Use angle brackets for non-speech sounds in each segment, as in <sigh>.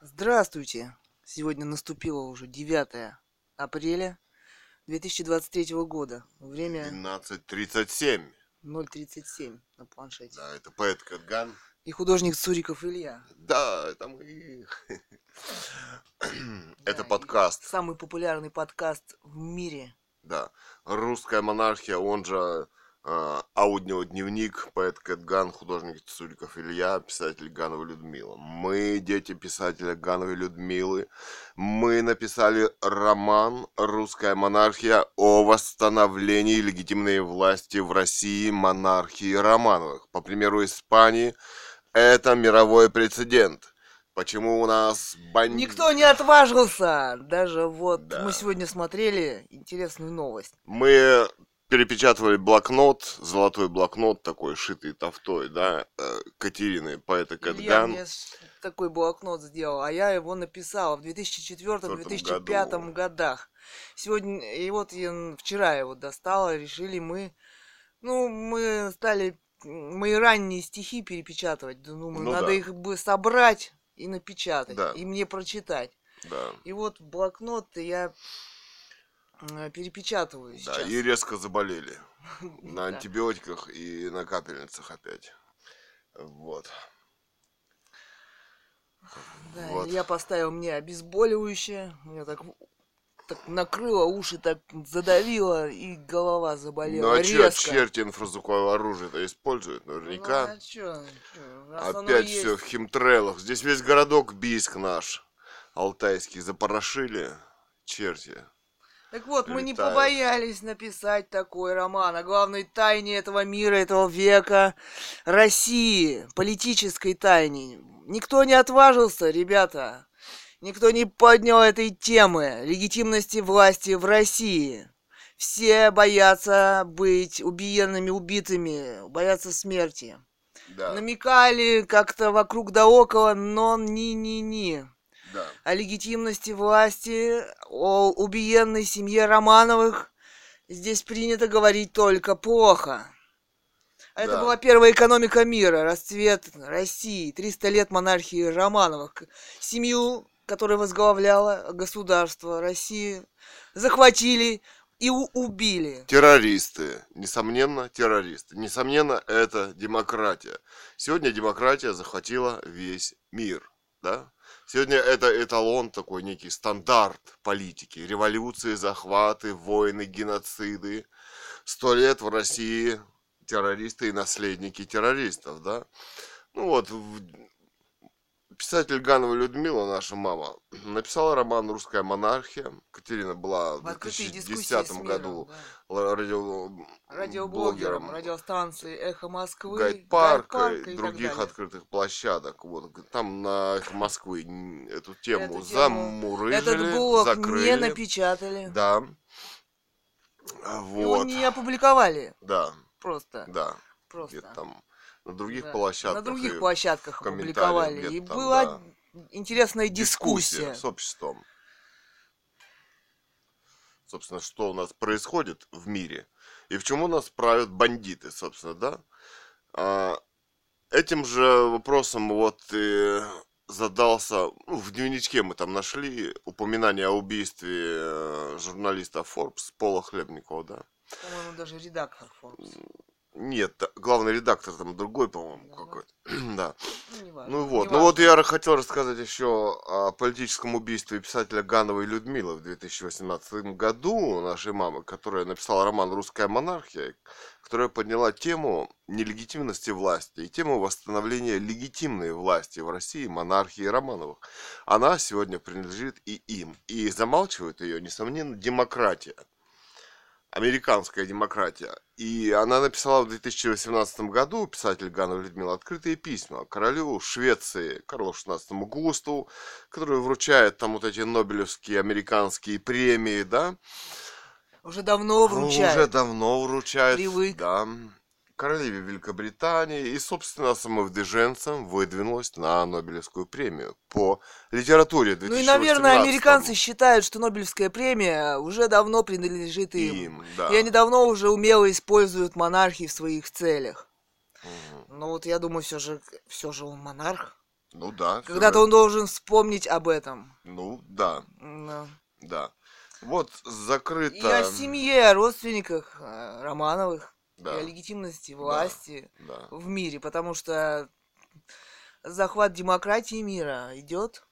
Здравствуйте! Сегодня наступило уже 9 апреля 2023 года. Время 12.37. 0.37 на планшете. Да, это поэт Кэтган. И художник Цуриков Илья. Да, это мы. <coughs> Это подкаст. Самый популярный подкаст в мире. Да. Русская монархия, он же аудиодневник, поэт Кэтган, художник Цуриков Илья, писатель Ганова Людмила. Мы дети писателя Гановой Людмилы. Мы написали роман «Русская монархия» о восстановлении легитимной власти в России монархии Романовых. По примеру Испании, это мировой прецедент. Почему у нас бандиты... Никто не отважился! Даже вот Да. мы сегодня смотрели интересную новость. Мы перепечатывали блокнот, золотой блокнот такой, шитый тофтой, да, э, Катерины, поэта Кэтган. с- такой блокнот сделал, а я его написал в 2004-2005 году. годах. Сегодня, и вот я вчера его достала, решили мы, ну, мы стали мои ранние стихи перепечатывать. Думаю, Ну надо да. их бы собрать и напечатать, Да. и мне прочитать. Да, И вот блокнот я перепечатываю да, сейчас. и резко заболели. <laughs> На Да. антибиотиках и на капельницах опять. Вот. Да, Вот. я поставил мне обезболивающее, меня так, так накрыло, уши так задавило, и голова заболела Ну а резко. черти инфразвуковое оружие-то используют Ну, наверняка. а чё, Опять есть. все в химтрелах. Здесь весь городок Бийск наш, алтайский, запорошили черти. Так вот, мы не летают. побоялись написать такой роман о главной тайне этого мира, этого века, России, политической тайне. Никто не отважился, ребята. Никто не поднял этой темы легитимности власти в России. Все боятся быть убиенными, убитыми, боятся смерти. Да, Намекали как-то вокруг да около, но ни-ни-ни да. о легитимности власти, о убиенной семье Романовых здесь принято говорить только плохо. А это Да. была первая экономика мира, расцвет России, 300 лет монархии Романовых. Семью, которая возглавляла государство России, захватили и убили. Террористы. Несомненно, террористы. Несомненно, это демократия. Сегодня демократия захватила весь мир. Да? Сегодня это эталон, такой некий стандарт политики. Революции, захваты, войны, геноциды. Сто лет в России террористы и наследники террористов. Да? Ну вот, писатель Ганова Людмила, наша мама, <clears throat> написала роман «Русская монархия». Катерина была в В открытые дискуссии 2010 с миром, году да. радио, радиоблогером, блогером радиостанции «Эхо Москвы», Гайд-парка Гайд-парка и и других открытых площадок. Вот, там на «Эхо Москвы эту тему Эту замурыжили, Этот блог закрыли. не напечатали. Да. А, Его Вот. не опубликовали Да, просто. да. Просто. Где-то там на других Да. площадках. На других и площадках опубликовали. И там, была да. интересная дискуссия. с обществом. Собственно, что у нас происходит в мире и в чему нас правят бандиты, собственно, да? А, этим же вопросом вот и задался, ну, в дневничке мы там нашли упоминание о убийстве э, журналиста Forbes Пола Хлебникова, да? По-моему, даже редактор Forbes. Нет, главный редактор там другой, по-моему, Да. какой-то. <clears throat> да. Ну, Ну вот, ну вот я хотел рассказать еще о политическом убийстве писателя Гановой Людмилы в 2018 году нашей мамы, которая написала роман «Русская монархия», которая подняла тему нелегитимности власти и тему восстановления легитимной власти в России, монархии Романовых. Она сегодня принадлежит и им. И замалчивает ее, несомненно, демократия американская демократия. И она написала в 2018 году, писатель Ганна Людмила, открытые письма королю Швеции Карлу XVI Густаву, который вручает там вот эти нобелевские американские премии, да? Уже давно вручают. Уже давно вручает. Привык. Да. Королеве Великобритании и, собственно, самовыдвиженцем выдвинулась на Нобелевскую премию по литературе Ну и, 2018 наверное, американцы считают, что Нобелевская премия уже давно принадлежит им. им, да. И они давно уже умело используют монархии в своих целях. Мгм. Ну вот я думаю, все же, все же он монарх. Ну да. Когда-то он должен вспомнить об этом. Ну да, Да. да. Вот закрыто... И о семье, о родственниках э, Романовых, Да, и о легитимности власти да. в мире, потому что захват демократии мира идет.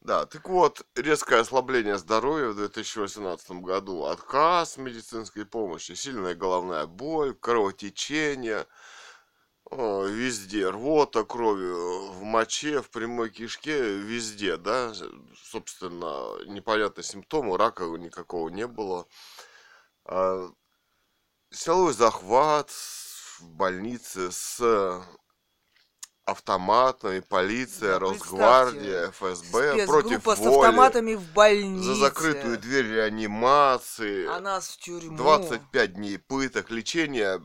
Да, так вот, резкое ослабление здоровья в 2018 году, отказ медицинской помощи, сильная головная боль, кровотечение, о, везде, рвота кровью, в моче, в прямой кишке, везде, да, собственно, непонятно симптомы, рака никакого не было. Силовой захват в больнице с автоматами, полиция, Да, Росгвардия, ФСБ против Спецгруппа с воли автоматами в больнице. за закрытую дверь реанимации, А нас в тюрьму. 25 дней пыток, лечение,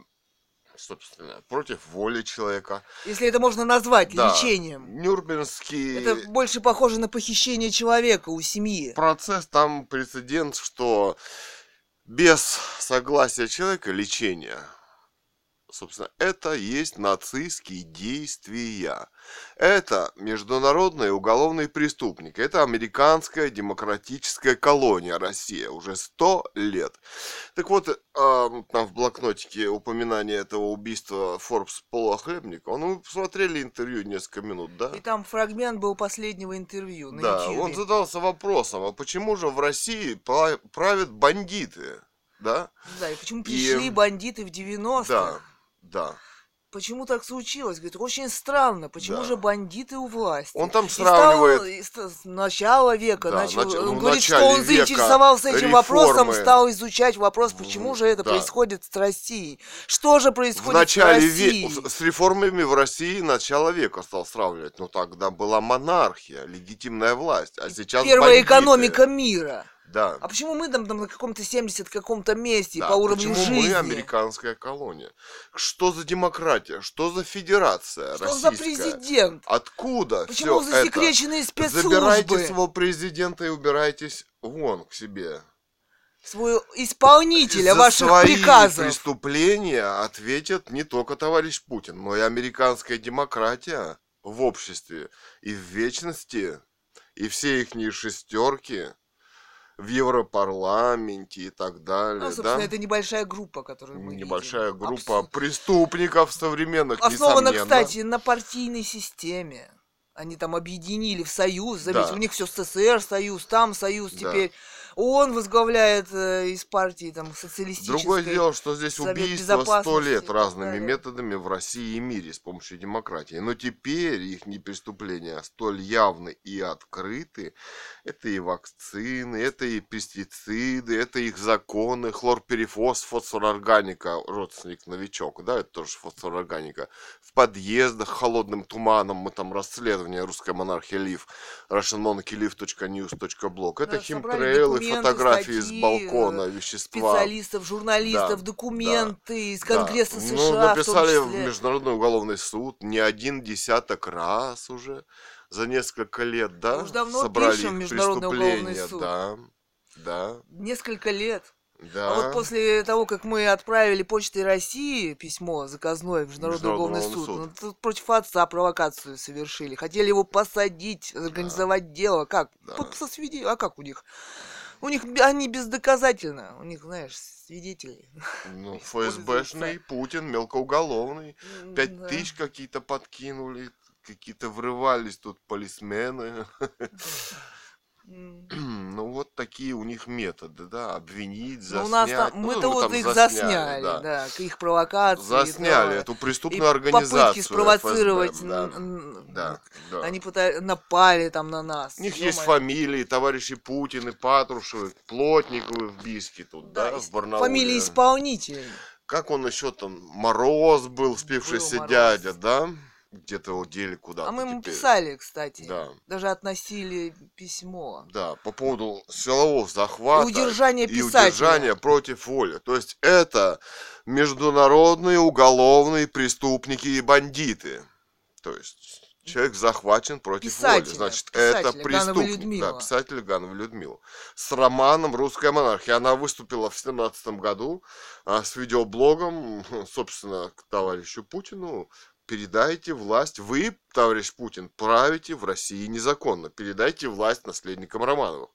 собственно, против воли человека. Если это можно назвать Да. лечением. Нюрнбергский Это больше похоже на похищение человека у семьи. процесс, там прецедент, что без согласия человека лечение, собственно, это есть нацистские действия. Это международные уголовные преступники. Это американская демократическая колония Россия. Уже сто лет. Так вот, а, там в блокнотике упоминание этого убийства Форбс Пола Хлебника. Ну, мы посмотрели интервью несколько минут, да? И там фрагмент был последнего интервью на Да, YouTube. он задался вопросом, а почему же в России правят бандиты? Да? Да, и почему пришли И- бандиты в 90-х? Да, да. Почему так случилось? Говорит, очень странно, почему Да. же бандиты у власти? Он там И сравнивает стал и с начала века Да, начал. нач- он ну, в говорит, что он заинтересовался этим вопросом, реформы. стал изучать вопрос, почему же это да. происходит с Россией. Что же в происходит начале с Россией? века, с реформами в России начало века стал сравнивать. Ну тогда была монархия, легитимная власть, а сейчас Первая бандиты. экономика мира. Да. А почему мы там, там на каком-то 70 каком-то месте Да, по уровню почему жизни? мы американская колония? Что за демократия? Что за федерация Что за российская? президент? Откуда Почему все это? засекреченные спецслужбы? Забирайте своего президента и убирайтесь вон к себе. Своего исполнителя За ваших свои приказов. преступления ответит не только товарищ Путин, но и американская демократия в обществе и в вечности, и все их шестерки в Европарламенте и так далее. Ну, собственно, да? это небольшая группа, которую мы Небольшая видим. группа Абс- преступников современных, Основана, несомненно. кстати, на партийной системе. Они там объединили в союз, заметьте, Да. у них все СССР союз, там союз Да. теперь. Он возглавляет э, из партии там социалистической. Другое дело, что здесь Совет убийство сто лет разными методами в России и мире с помощью демократии. Но теперь их не преступления столь явны и открыты. Это и вакцины, это и пестициды, это их законы, хлорперифос, фосфорорганика, родственник новичок, да, это тоже фосфорорганика. В подъездах холодным туманом мы там расследование русской монархии Лив, russianmonarchyliv.news.blog. Это Да, химтрейлы, документы, фотографии с статьи, балкона, э, вещества. специалистов, журналистов, Да, документы из Да. Конгресса Ну, США. в том написали в числе. Международный уголовный суд не один десяток раз уже за несколько лет, да? уж давно собрали пишем Международный уголовный суд. да, да, Несколько лет. да. А вот после того, как мы отправили Почтой России письмо заказное в Международный уголовный суд, уголовный ну, тут против отца провокацию совершили. Хотели его посадить, организовать дело. Как? Да. Со свиде- А как у них? У них они бездоказательно. У них, знаешь, свидетели. <laughs> Ну. ФСБшный Путин, мелкоуголовный. Пять Да. тысяч какие-то подкинули, какие-то врывались тут полисмены. <clears throat> Ну, вот такие у них методы, да, обвинить, Ну, заснять. у нас там, Ну, мы-то вот там их засняли, засняли, да. да, их провокации. Засняли да. эту И преступную организацию. попытки спровоцировать. ФСБ, да. Да, да. Они пыта- напали там на нас. У них есть ё-моё. фамилии, товарищи Путин и Патрушевы, Плотниковы в Бийске тут, да, Да, в и Барнауле. Фамилии исполнителей. Как он еще там, Мороз был, спившийся Мороз. дядя, да? Где-то его дели куда-то А мы ему теперь. писали, кстати. Да, Даже относили письмо. да, по поводу силового захвата И удержания и писателя. удержания против воли. То есть это международные уголовные преступники и бандиты. То есть человек захвачен против воли. Писателя, Значит, писателя это преступник. Людмила. Да, писатель Ганова Людмила. С романом «Русская монархия». Она выступила в 17 году а, с видеоблогом, <laughs> собственно, к товарищу Путину передайте власть, вы, товарищ Путин, правите в России незаконно, передайте власть наследникам Романовых.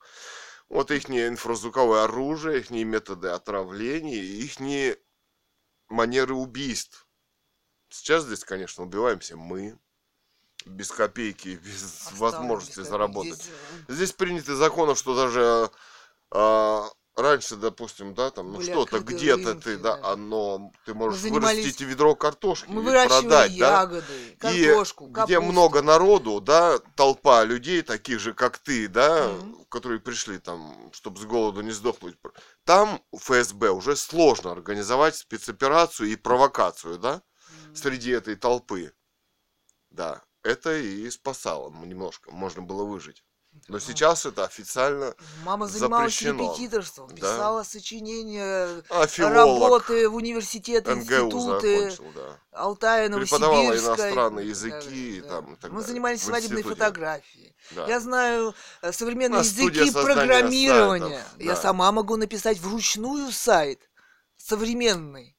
Вот их инфразвуковое оружие, их методы отравления, их манеры убийств. Сейчас здесь, конечно, убиваемся мы, без копейки, <laughs> без Оставлю возможности заработать. Здесь... Э, здесь приняты законы, что даже а, раньше, допустим, да, там, ну что-то где-то ты, да, да, оно, ты можешь занимались... вырастить ведро картошки Мы и продать, ягоды, да, картошку, и где много народу, да, толпа людей, таких же, как ты, да, mm-hmm. которые пришли там, чтобы с голоду не сдохнуть, там ФСБ уже сложно организовать спецоперацию и провокацию, да, mm-hmm. среди этой толпы, да, это и спасало немножко, можно было выжить. Но сейчас это официально Мама занималась запрещено. репетиторством, писала да. сочинения, а, работы в университеты, НГУ институты, да. Алтая, Преподавала иностранные языки. Да, там, и так Мы далее. занимались свадебной фотографией. Да. Я знаю э, современные языки программирования. Сайтов, да. Я сама могу написать вручную сайт современный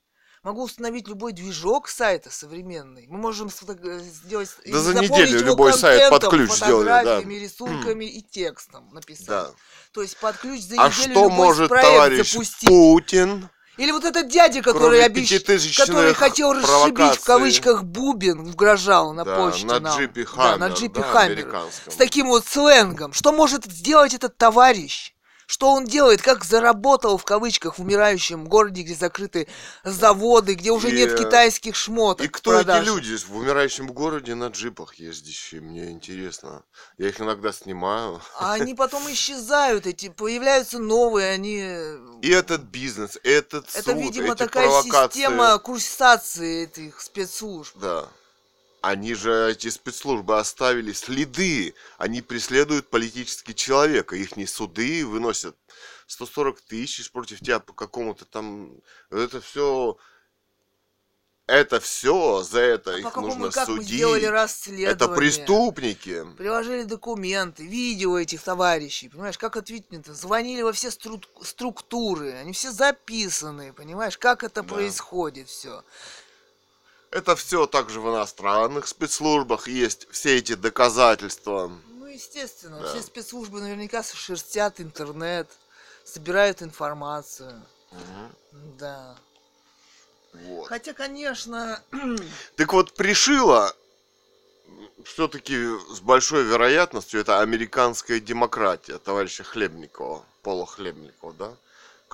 могу установить любой движок сайта современный. Мы можем сделать... Да за неделю любой сайт под ключ сделали, да. рисунками и текстом написать. Да. То есть под ключ за а неделю что может товарищ запустить. Путин? Или вот этот дядя, который обещ... который хотел расшибить в кавычках бубен, угрожал на да, почте на нам. джипе Хаммер, да, на джипе да, Хаммер. С таким вот сленгом. Что может сделать этот товарищ? Что он делает? Как заработал в кавычках в умирающем городе, где закрыты заводы, где уже и, нет китайских шмоток. И кто эти люди в умирающем городе на джипах ездящие? Мне интересно. Я их иногда снимаю. А они <laughs> потом исчезают, эти появляются новые, они. И этот бизнес, этот суд, Это, видимо, эти такая провокации. система курсации этих спецслужб. Да. Они же, эти спецслужбы, оставили следы. Они преследуют политически человека. Их не суды выносят 140 тысяч против тебя по какому-то там... Это все... Это все, за это а их нужно как судить. Мы сделали расследование. Это преступники. Приложили документы, видео этих товарищей. Понимаешь, как ответить? Звонили во все стру- структуры. Они все записаны, понимаешь, как это да. происходит все. Это все также в иностранных спецслужбах есть все эти доказательства. Ну, естественно, да. все спецслужбы наверняка шерстят интернет, собирают информацию. Угу. Да. Вот. Хотя, конечно... <clears throat> Так вот, пришила все-таки с большой вероятностью это американская демократия товарища Хлебникова, Пола Хлебникова, да?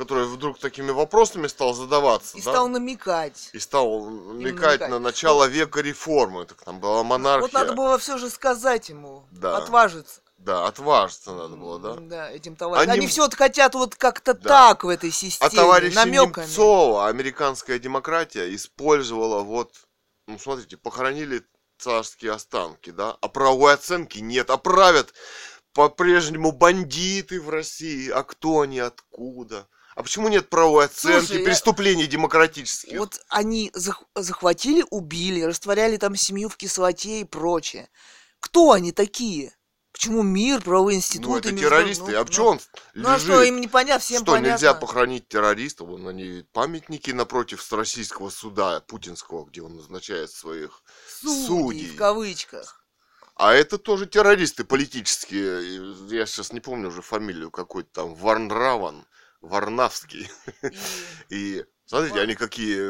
Который вдруг такими вопросами стал задаваться. И да? стал намекать. И стал намекать, намекать. на начало века реформы. Так там была монархия. Вот надо было все же сказать ему. Да. Отважиться. Да, отважиться надо было, да? Да, этим товарищам. Они, Они все хотят вот как-то да. так в этой системе. А товарищ Немцова, американская демократия, использовала вот, ну смотрите, похоронили царские останки, да? А правовой оценки нет, а правят по-прежнему бандиты в России. А кто они, откуда? А почему нет правовой оценки Слушай, преступлений демократических? Вот они зах- захватили, убили, растворяли там семью в кислоте и прочее. Кто они такие? Почему мир, правовые институты? Ну, это террористы. Ну, а в чем ну, он Ну, а что, им не понятно, всем что, понятно. нельзя похоронить террористов? Вон они памятники напротив российского суда, путинского, где он назначает своих судей. судей. в кавычках. А это тоже террористы политические. Я сейчас не помню уже фамилию какой-то там. Варнраван. Варнавский. И, <laughs> смотрите, они какие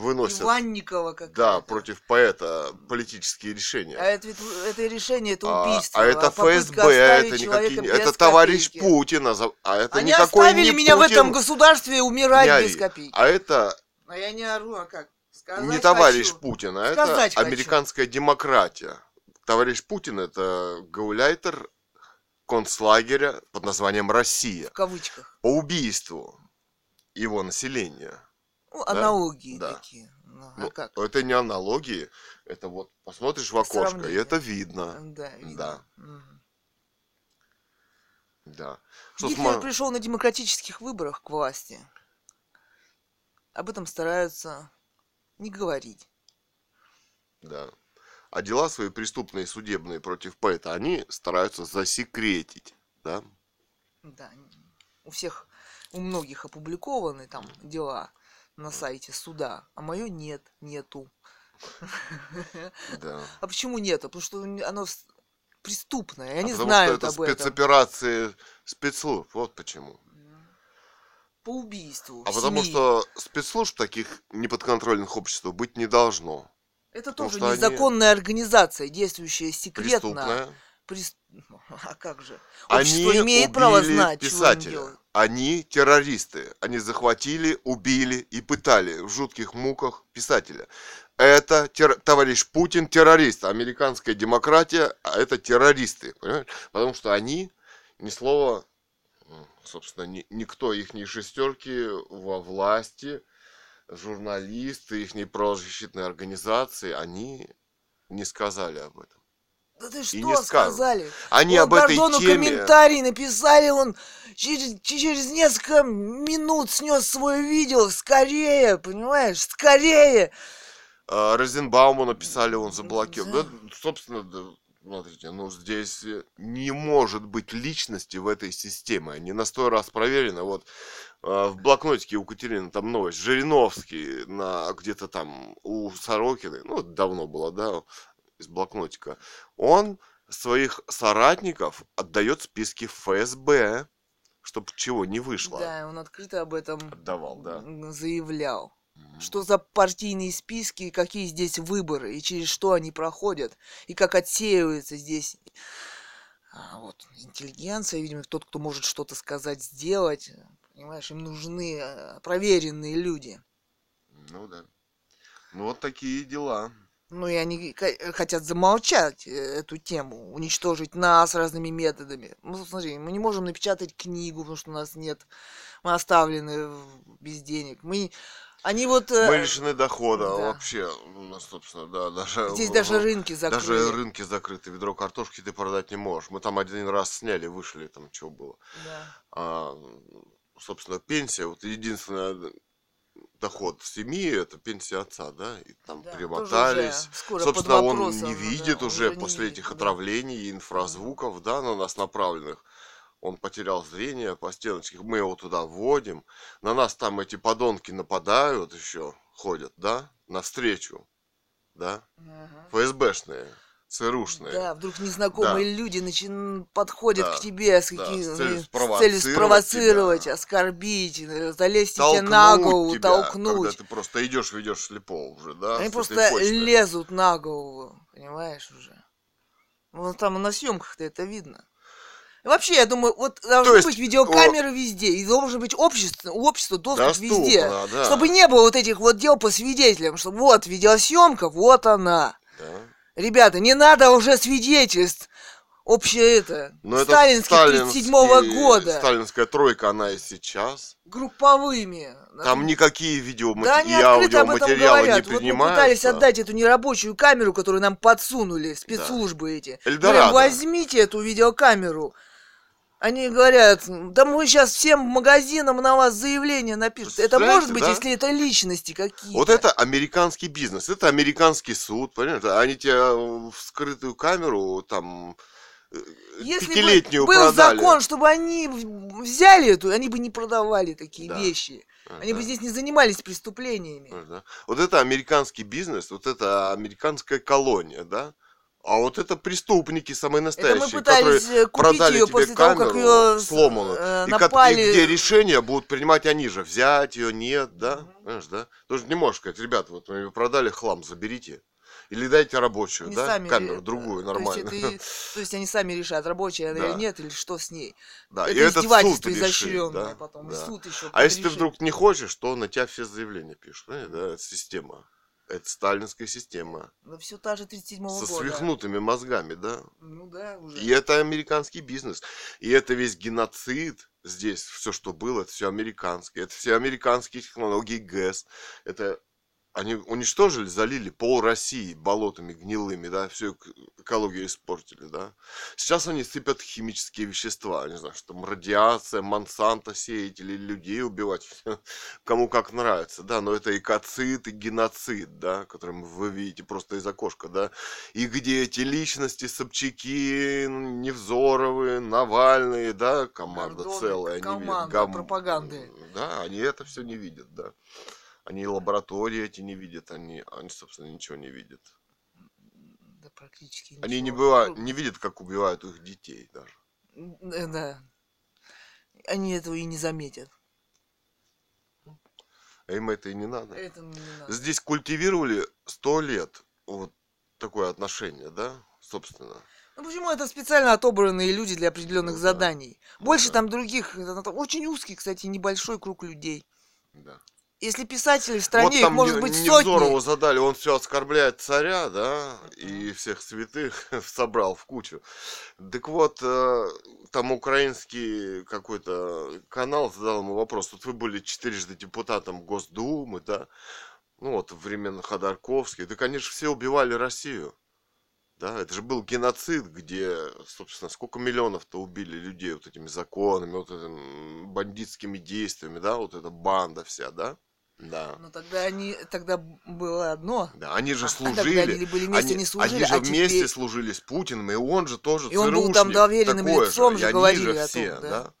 выносят. Иванникова как Да, против поэта политические решения. А это, это решение, это убийство. А, а это ФСБ, это никакие, это товарищ копейки. Путина, а это они никакой оставили не меня Путин. в этом государстве умирать не без копейки. А это... А я не ору, а как? Сказать не товарищ хочу. Путин, а Сказать это хочу. американская демократия. Товарищ Путин это гауляйтер концлагеря под названием «Россия». В кавычках. По убийству его населения. Ну, аналогии да? такие. Ну, а ну, как? Это не аналогии, это вот посмотришь в окошко, Сравнение. и это видно. Да, видно. Да. Угу. Да. Что Гитлер см... пришел на демократических выборах к власти. Об этом стараются не говорить. Да а дела свои преступные судебные против поэта они стараются засекретить, да? Да, у всех, у многих опубликованы там дела на сайте суда, а мое нет, нету. Да. А почему нет? Потому что оно преступное, и А они потому знают что это об этом. спецоперации спецслужб, вот почему. По убийству. А потому что спецслужб таких неподконтрольных обществу быть не должно. Это потому тоже что они незаконная организация, действующая секретно. Преступная. Прес- А как же? Они Общество имеет право знать, чего писателя. делать. Они террористы. Они захватили, убили и пытали в жутких муках писателя. Это тер- товарищ Путин террорист. Американская демократия, а это террористы. Понимаешь? Потому что они ни слова, собственно, ни- никто их не шестерки во власти, журналисты, их правозащитные организации, они не сказали об этом. Да ты И что не скажут. сказали? Они Он об этой Гордону теме... комментарий написали, он через, через несколько минут снес свое видео. Скорее, понимаешь, скорее. А, Розенбауму написали, он заблокировал. Да. Да, собственно, да, смотрите, ну здесь э, не может быть личности в этой системе. Они на сто раз проверены. Вот а, в блокнотике у Катерины там новость. Жириновский на где-то там у Сорокиной, ну, давно было, да, из блокнотика. Он своих соратников отдает списки ФСБ, чтобы чего не вышло. Да, он открыто об этом Отдавал, да. заявлял. Что за партийные списки, какие здесь выборы, и через что они проходят, и как отсеивается здесь а, вот, интеллигенция, видимо, тот, кто может что-то сказать, сделать. Понимаешь, им нужны э, проверенные люди. Ну да. Ну вот такие дела. Ну и они ка- хотят замолчать э, эту тему, уничтожить нас разными методами. Ну, смотри, мы не можем напечатать книгу, потому что у нас нет, мы оставлены без денег. Мы, они вот... э, Мы лишены дохода да. вообще, ну, собственно, да, даже... Здесь в- даже в- рынки закрыли. Даже рынки закрыты, ведро картошки ты продать не можешь. Мы там один раз сняли, вышли, там что было. Да. А, собственно, пенсия, вот единственный доход семьи, это пенсия отца, да, и там Да, примотались. уже Собственно, он вопросом, не да, видит он уже не после видит, этих да. отравлений и инфразвуков, да, на нас направленных. Он потерял зрение по стеночке, мы его туда вводим. На нас там эти подонки нападают еще, ходят, да, навстречу, да, Ага. ФСБшные, ЦРУшные. Да, вдруг незнакомые люди начин... подходят Да, к тебе с, да, какими... с целью с спровоцировать целью спровоцировать, тебя. оскорбить, э, залезть тебе Толкнуть на голову, тебя, Когда толкнуть. ты просто идешь, ведешь слепо уже, да, Они с просто почты. лезут на голову, понимаешь уже. Вот там на съемках-то это видно. Вообще, я думаю, вот должны есть, быть видеокамеры везде, и должен быть общество, у общества доступ Доступно, везде. да. Чтобы не было вот этих вот дел по свидетелям, чтобы вот видеосъемка, вот она. Да. Ребята, не надо уже свидетельств. Общее это. Но это сталинских 37 года. Сталинская тройка, она и сейчас. Групповыми. Там никакие видео Да, они открыто об этом не говорят. Вот мы пытались отдать эту нерабочую камеру, которую нам подсунули спецслужбы эти. Эльдорадо. Говорим, возьмите эту видеокамеру. Они говорят, да мы сейчас всем магазинам на вас заявление напишут. Это может быть, да? если это личности какие-то. Вот это американский бизнес, это американский суд, понимаешь? Они тебе в скрытую камеру там э, Если пятилетнюю бы был продали. закон, чтобы они взяли эту, они бы не продавали такие Да. вещи. Они Да. бы здесь не занимались преступлениями. Да? Вот это американский бизнес, вот это американская колония, да? А вот это преступники самые Это настоящие, мы пытались которые э, продали ее тебе после того, камеру как ее сломанную, э, и, ко- и напали. где решения будут принимать они же, взять ее, нет, да? Понимаешь, да? Тоже не можешь сказать, ребята, вот мы её продали хлам, заберите. Или дайте рабочую, Они да? сами Камеру, другую, то есть нормальную. это и- То есть они сами решают, рабочая она Да. или нет, или что с ней. Да, и это этот суд решит, да, потом. И да. суд еще А если ты решит. вдруг не хочешь, то на тебя все заявления пишут. Понимаете, да? Это система. Это сталинская система. Ну, все та же 37-го Со года. свихнутыми мозгами, да? Ну да, уже. И это американский бизнес. И это весь геноцид здесь, все, что было, это все американское. Это все американские технологии ГЭС. Это они уничтожили, залили пол России болотами гнилыми, да, всю эк- экологию испортили, да. Сейчас они сыпят химические вещества, не знаю, что там радиация, Монсанто сеять или людей убивать, <laughs> кому как нравится, да, но это экоцид и геноцид, да, который вы видите просто из окошка, да, и где эти личности, Собчаки, Невзоровы, Навальные, да, команда Гордоны, целая, они видят, команда гам- пропаганды. Да, они это все не видят, да. Они лаборатории эти не видят, они, они собственно, ничего не видят. Да практически Они не, ничего. бывают, не видят, как убивают их детей даже. Э, Да. Они этого и не заметят. А им это и не надо. Это не надо. Здесь культивировали сто лет вот такое отношение, да, собственно. Ну почему это специально отобранные люди для определенных Ну да. заданий? Ну Больше да. там других, там очень узкий, кстати, небольшой круг людей. Да. Если писателей в Вот стране, их там может Не- быть Невзорову сотни. задали, он все оскорбляет царя, да, и всех святых <laughs> собрал в кучу. Так вот, э, там украинский какой-то канал задал ему вопрос. Вот вы были четырежды депутатом Госдумы, да, ну вот времен Ходорковский. Да, конечно, все убивали Россию. Да, это же был геноцид, где, собственно, сколько миллионов-то убили людей вот этими законами, вот этими бандитскими действиями, да, вот эта банда вся, да? Да. Но тогда они, тогда было одно. Да, они же А тогда служили. они были вместе, они, не служили, они же а вместе теперь- служили с Путиным, и он же тоже И он был там доверенным такой лицом же, же, говорили же о том, все, да. да.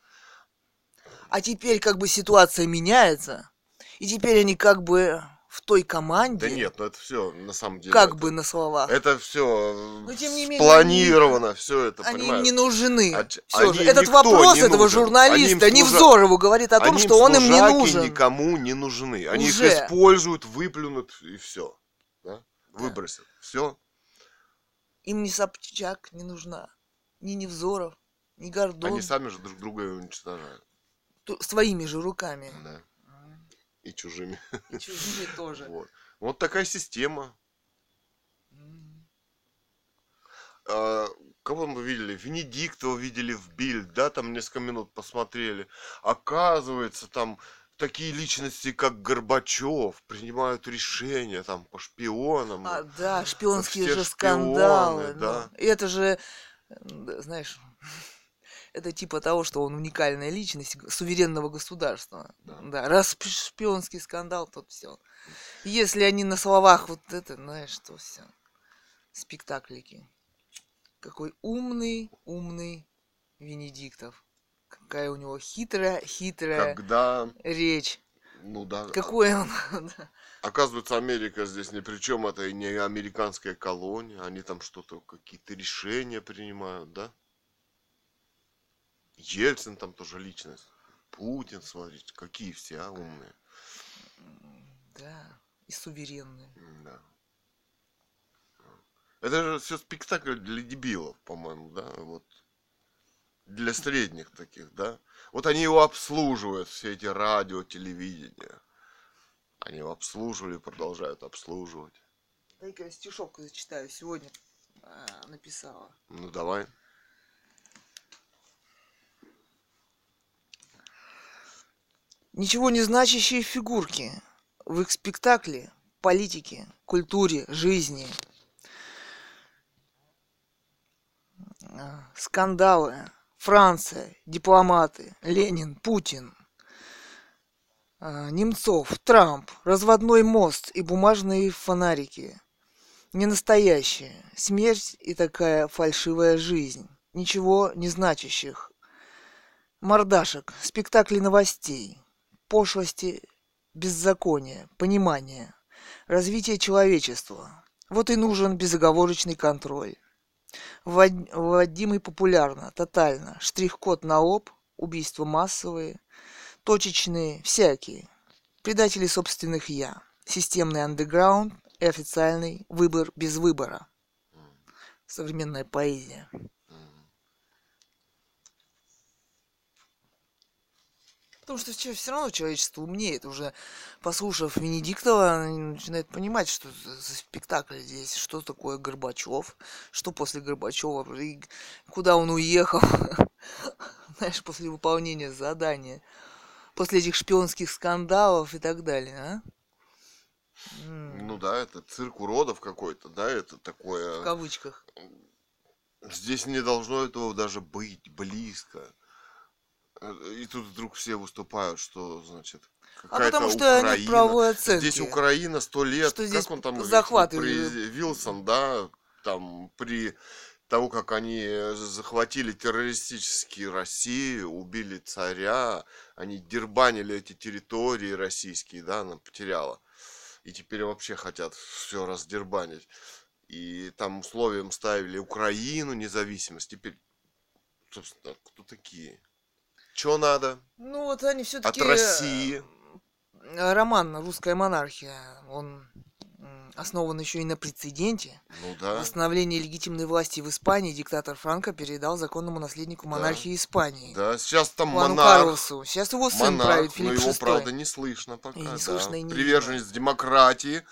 А теперь как бы ситуация меняется, и теперь они как бы в той команде, Да нет, ну это все на самом деле. как это, бы на словах. Это все Но тем не менее, спланировано, все это, они им понимаешь? не нужны. А они же. Этот вопрос этого нужен. журналиста служа- Невзорову говорит о том, Они что он им не нужен. никому не нужны. Они Уже. их используют, выплюнут и все. Да? Выбросят. Все. Им ни Собчак не нужна, ни Невзоров, ни Гордон. Они сами же друг друга уничтожают. Своими же руками. Да. И чужими. И чужими тоже. Вот. Вот такая система. А, кого мы видели? Венедиктова видели в Бильд, да, там несколько минут посмотрели. Оказывается, там такие личности, как Горбачев, принимают решения там по шпионам. А, да, шпионские же шпионы, скандалы. ну. да. И это же, знаешь, это типа того, что он уникальная личность суверенного государства. Да. Да, раз шпионский скандал, то все. Если они на словах вот это, знаешь, то все. Спектаклики. Какой умный, умный Венедиктов. Какая у него хитрая, хитрая Когда, речь. ну да, Какой он. <laughs> оказывается, Америка здесь ни при чем, это не американская колония, они там что-то, какие-то решения принимают, да? Ельцин там тоже личность. Путин, смотрите, какие все а, умные. Да, и суверенные. Да. Это же все спектакль для дебилов, по-моему, да, вот. Для средних таких, да. Вот они его обслуживают, все эти радио, телевидение. Они его обслуживали, продолжают обслуживать. Дай-ка я стишок зачитаю. Сегодня а, написала. Ну давай. Ничего не значащие фигурки в их спектакле, политике, культуре, жизни. Скандалы, Франция, дипломаты, Ленин, Путин, а, Немцов, Трамп, разводной мост и бумажные фонарики. Не настоящие. Смерть и такая фальшивая жизнь. Ничего не значащих. Мордашек, спектакли новостей, пошлости, беззакония, понимания, развитие человечества. Вот и нужен безоговорочный контроль. Ввод- Вводимый популярно, тотально. Штрих-код на лоб, убийства массовые, точечные, всякие. Предатели собственных «я». Системный андеграунд и официальный выбор без выбора. Современная поэзия. Потому что все равно человечество умнеет. Уже послушав Венедиктова, они начинают понимать, что за спектакль здесь, что такое Горбачев, что после Горбачева, и куда он уехал, <laughs> знаешь, после выполнения задания, после этих шпионских скандалов и так далее, а? Ну да, это цирк уродов какой-то, да, это В такое... кавычках. Здесь не должно этого даже быть близко. Э, И тут вдруг все выступают, что, значит, А потому что Украина. нет правовой оценки. Здесь Украина сто лет. Что здесь как он там захват при Вилсон, да, там при того, как они захватили террористически Россию, убили царя, они дербанили эти территории российские, да, она потеряла. И теперь вообще хотят все раздербанить. И там условием ставили Украину, независимость. Теперь, собственно, кто такие? Что надо? Ну вот они все-таки... От России. Роман «Русская монархия», он основан еще и на прецеденте. Ну да. Восстановление легитимной власти в Испании диктатор Франко передал законному наследнику монархии да. Испании. Да, сейчас там Хуану монарх. Карлосу. Сейчас его сын монарх, правит, Филипп но его, VI. правда, не слышно пока. И не да. слышно, и не Приверженец демократии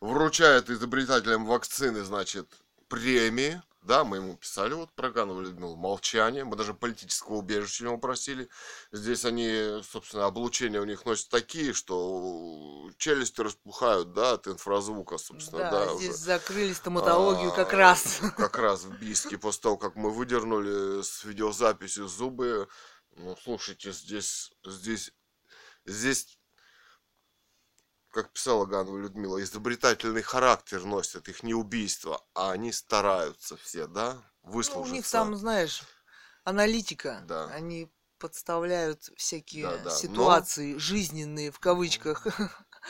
вручает изобретателям вакцины, значит, премии. Да, мы ему писали вот про Ганову Людмилу молчание. Мы даже политического убежища ему просили. Здесь они, собственно, облучения у них носят такие, что челюсти распухают, да, от инфразвука, собственно, Да, да. здесь уже. закрыли стоматологию как А, раз. Как раз в Бийске, после того, как мы выдернули с видеозаписью зубы. Ну, слушайте, здесь, здесь, здесь, как писала Ганова Людмила, изобретательный характер носят, их не убийство, а они стараются все, да, Ну, у выслужиться. них там, знаешь, аналитика. Да. Они подставляют всякие Да, да, но- ситуации жизненные в кавычках.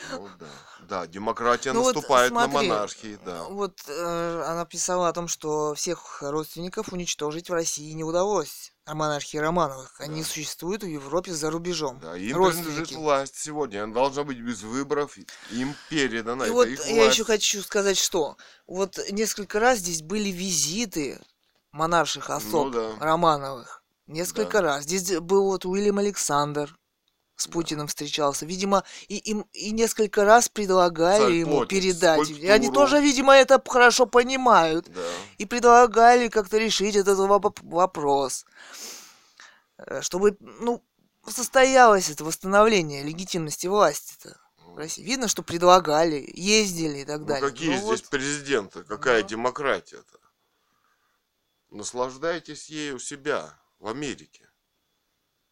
Ну, да. да, демократия Ну вот наступает на смотри, монархии, да. Вот э, она писала о том, что всех родственников уничтожить в России не удалось. А монархии Романовых. Они Да. существуют в Европе за рубежом. Да, им принадлежит власть сегодня, она должна быть без выборов, им передана, И это вот их я власть. еще хочу сказать, что вот несколько раз здесь были визиты монарших особ Ну да. Романовых. Несколько Да. раз. Здесь был вот Уильям Александр с Путиным встречался. Видимо, и, им и несколько раз предлагали Царь ему поднял передать. И они скульптуру. тоже, видимо, это хорошо понимают. Да. И предлагали как-то решить этот воп- вопрос. Э, Чтобы, ну, состоялось это восстановление легитимности власти-то в России. Видно, что предлагали, ездили и так Ну далее. какие Ну здесь вот, президенты? Какая Да. демократия-то? Наслаждайтесь ей у себя, в Америке.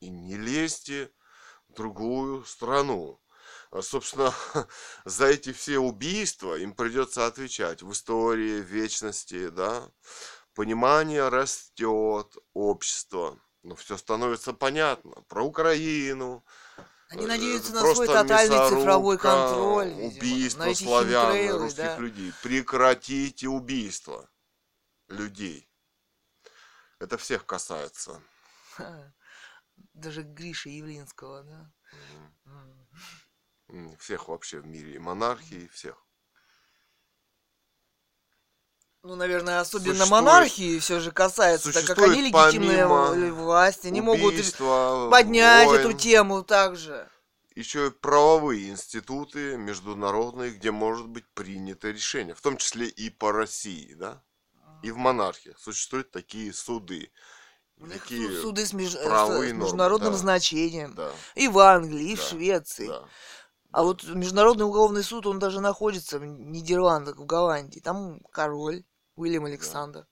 И не лезьте другую страну. А, собственно, <laughs> за эти все убийства им придется отвечать в истории, в вечности, да. Понимание растет, общество. Ну, все становится понятно. Про Украину, Они э, надеются на просто свой тотальный цифровой контроль. видимо, Убийство эти славян, химтрейлы, русских да. людей. Прекратите убийство людей. Это всех касается. Ха. Даже Гриша Явлинского, да. Всех вообще в мире. Монархии, всех. Ну, наверное, особенно Существует- монархии все же касается, так как они легитимная помимо в- власть, они могут поднять эту войн, тему также. Еще и правовые институты международные, где может быть принято решение. В том числе и по России, да? И в монархиях существуют такие суды. У них Такие, су- суды с, меж- с международным да. значением. да, И в Англии, и в Да, Швеции. да. А вот Международный уголовный суд, он даже находится в Нидерландах, в Голландии. Там король Уильям Александр.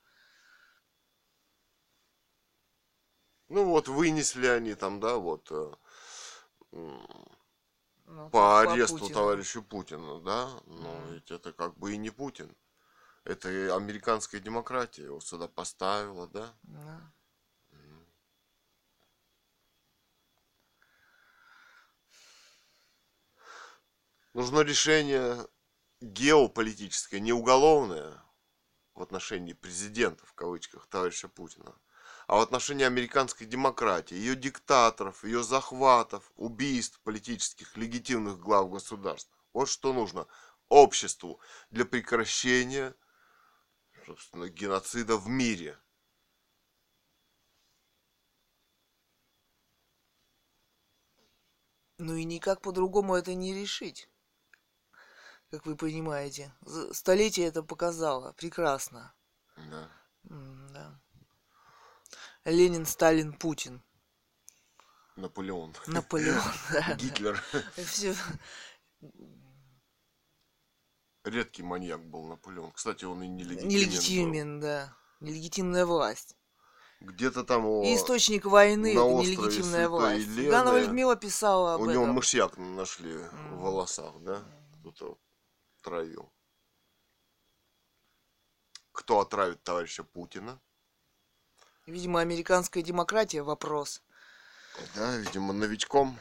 Ну вот вынесли они там, да, вот э, Ну, по аресту Путину. товарищу Путину, да, но Мгм. ведь это как бы и не Путин. Это американская демократия его сюда поставила, да. Да. Нужно решение геополитическое, не уголовное в отношении президента, в кавычках, товарища Путина, а в отношении американской демократии, ее диктаторов, ее захватов, убийств политических, легитимных глав государств. Вот что нужно обществу для прекращения, собственно, геноцида в мире. Ну и никак по-другому это не решить. Как вы понимаете. Столетие это показало. Прекрасно. Да. М, Да. Ленин, Сталин, Путин. Наполеон. Наполеон. <laughs> да, Гитлер. Всё. Редкий маньяк был Наполеон. Кстати, он и нелегитимен. был. Нелегитимен, да. Нелегитимная власть. Где-то там. И источник войны на это нелегитимная власть. Елены Ганова Людмила писала об У него этом. мышьяк нашли в Мгм. волосах, да? Кто-то травил. Кто отравит товарища Путина? Видимо, американская демократия вопрос. Да, видимо, новичком.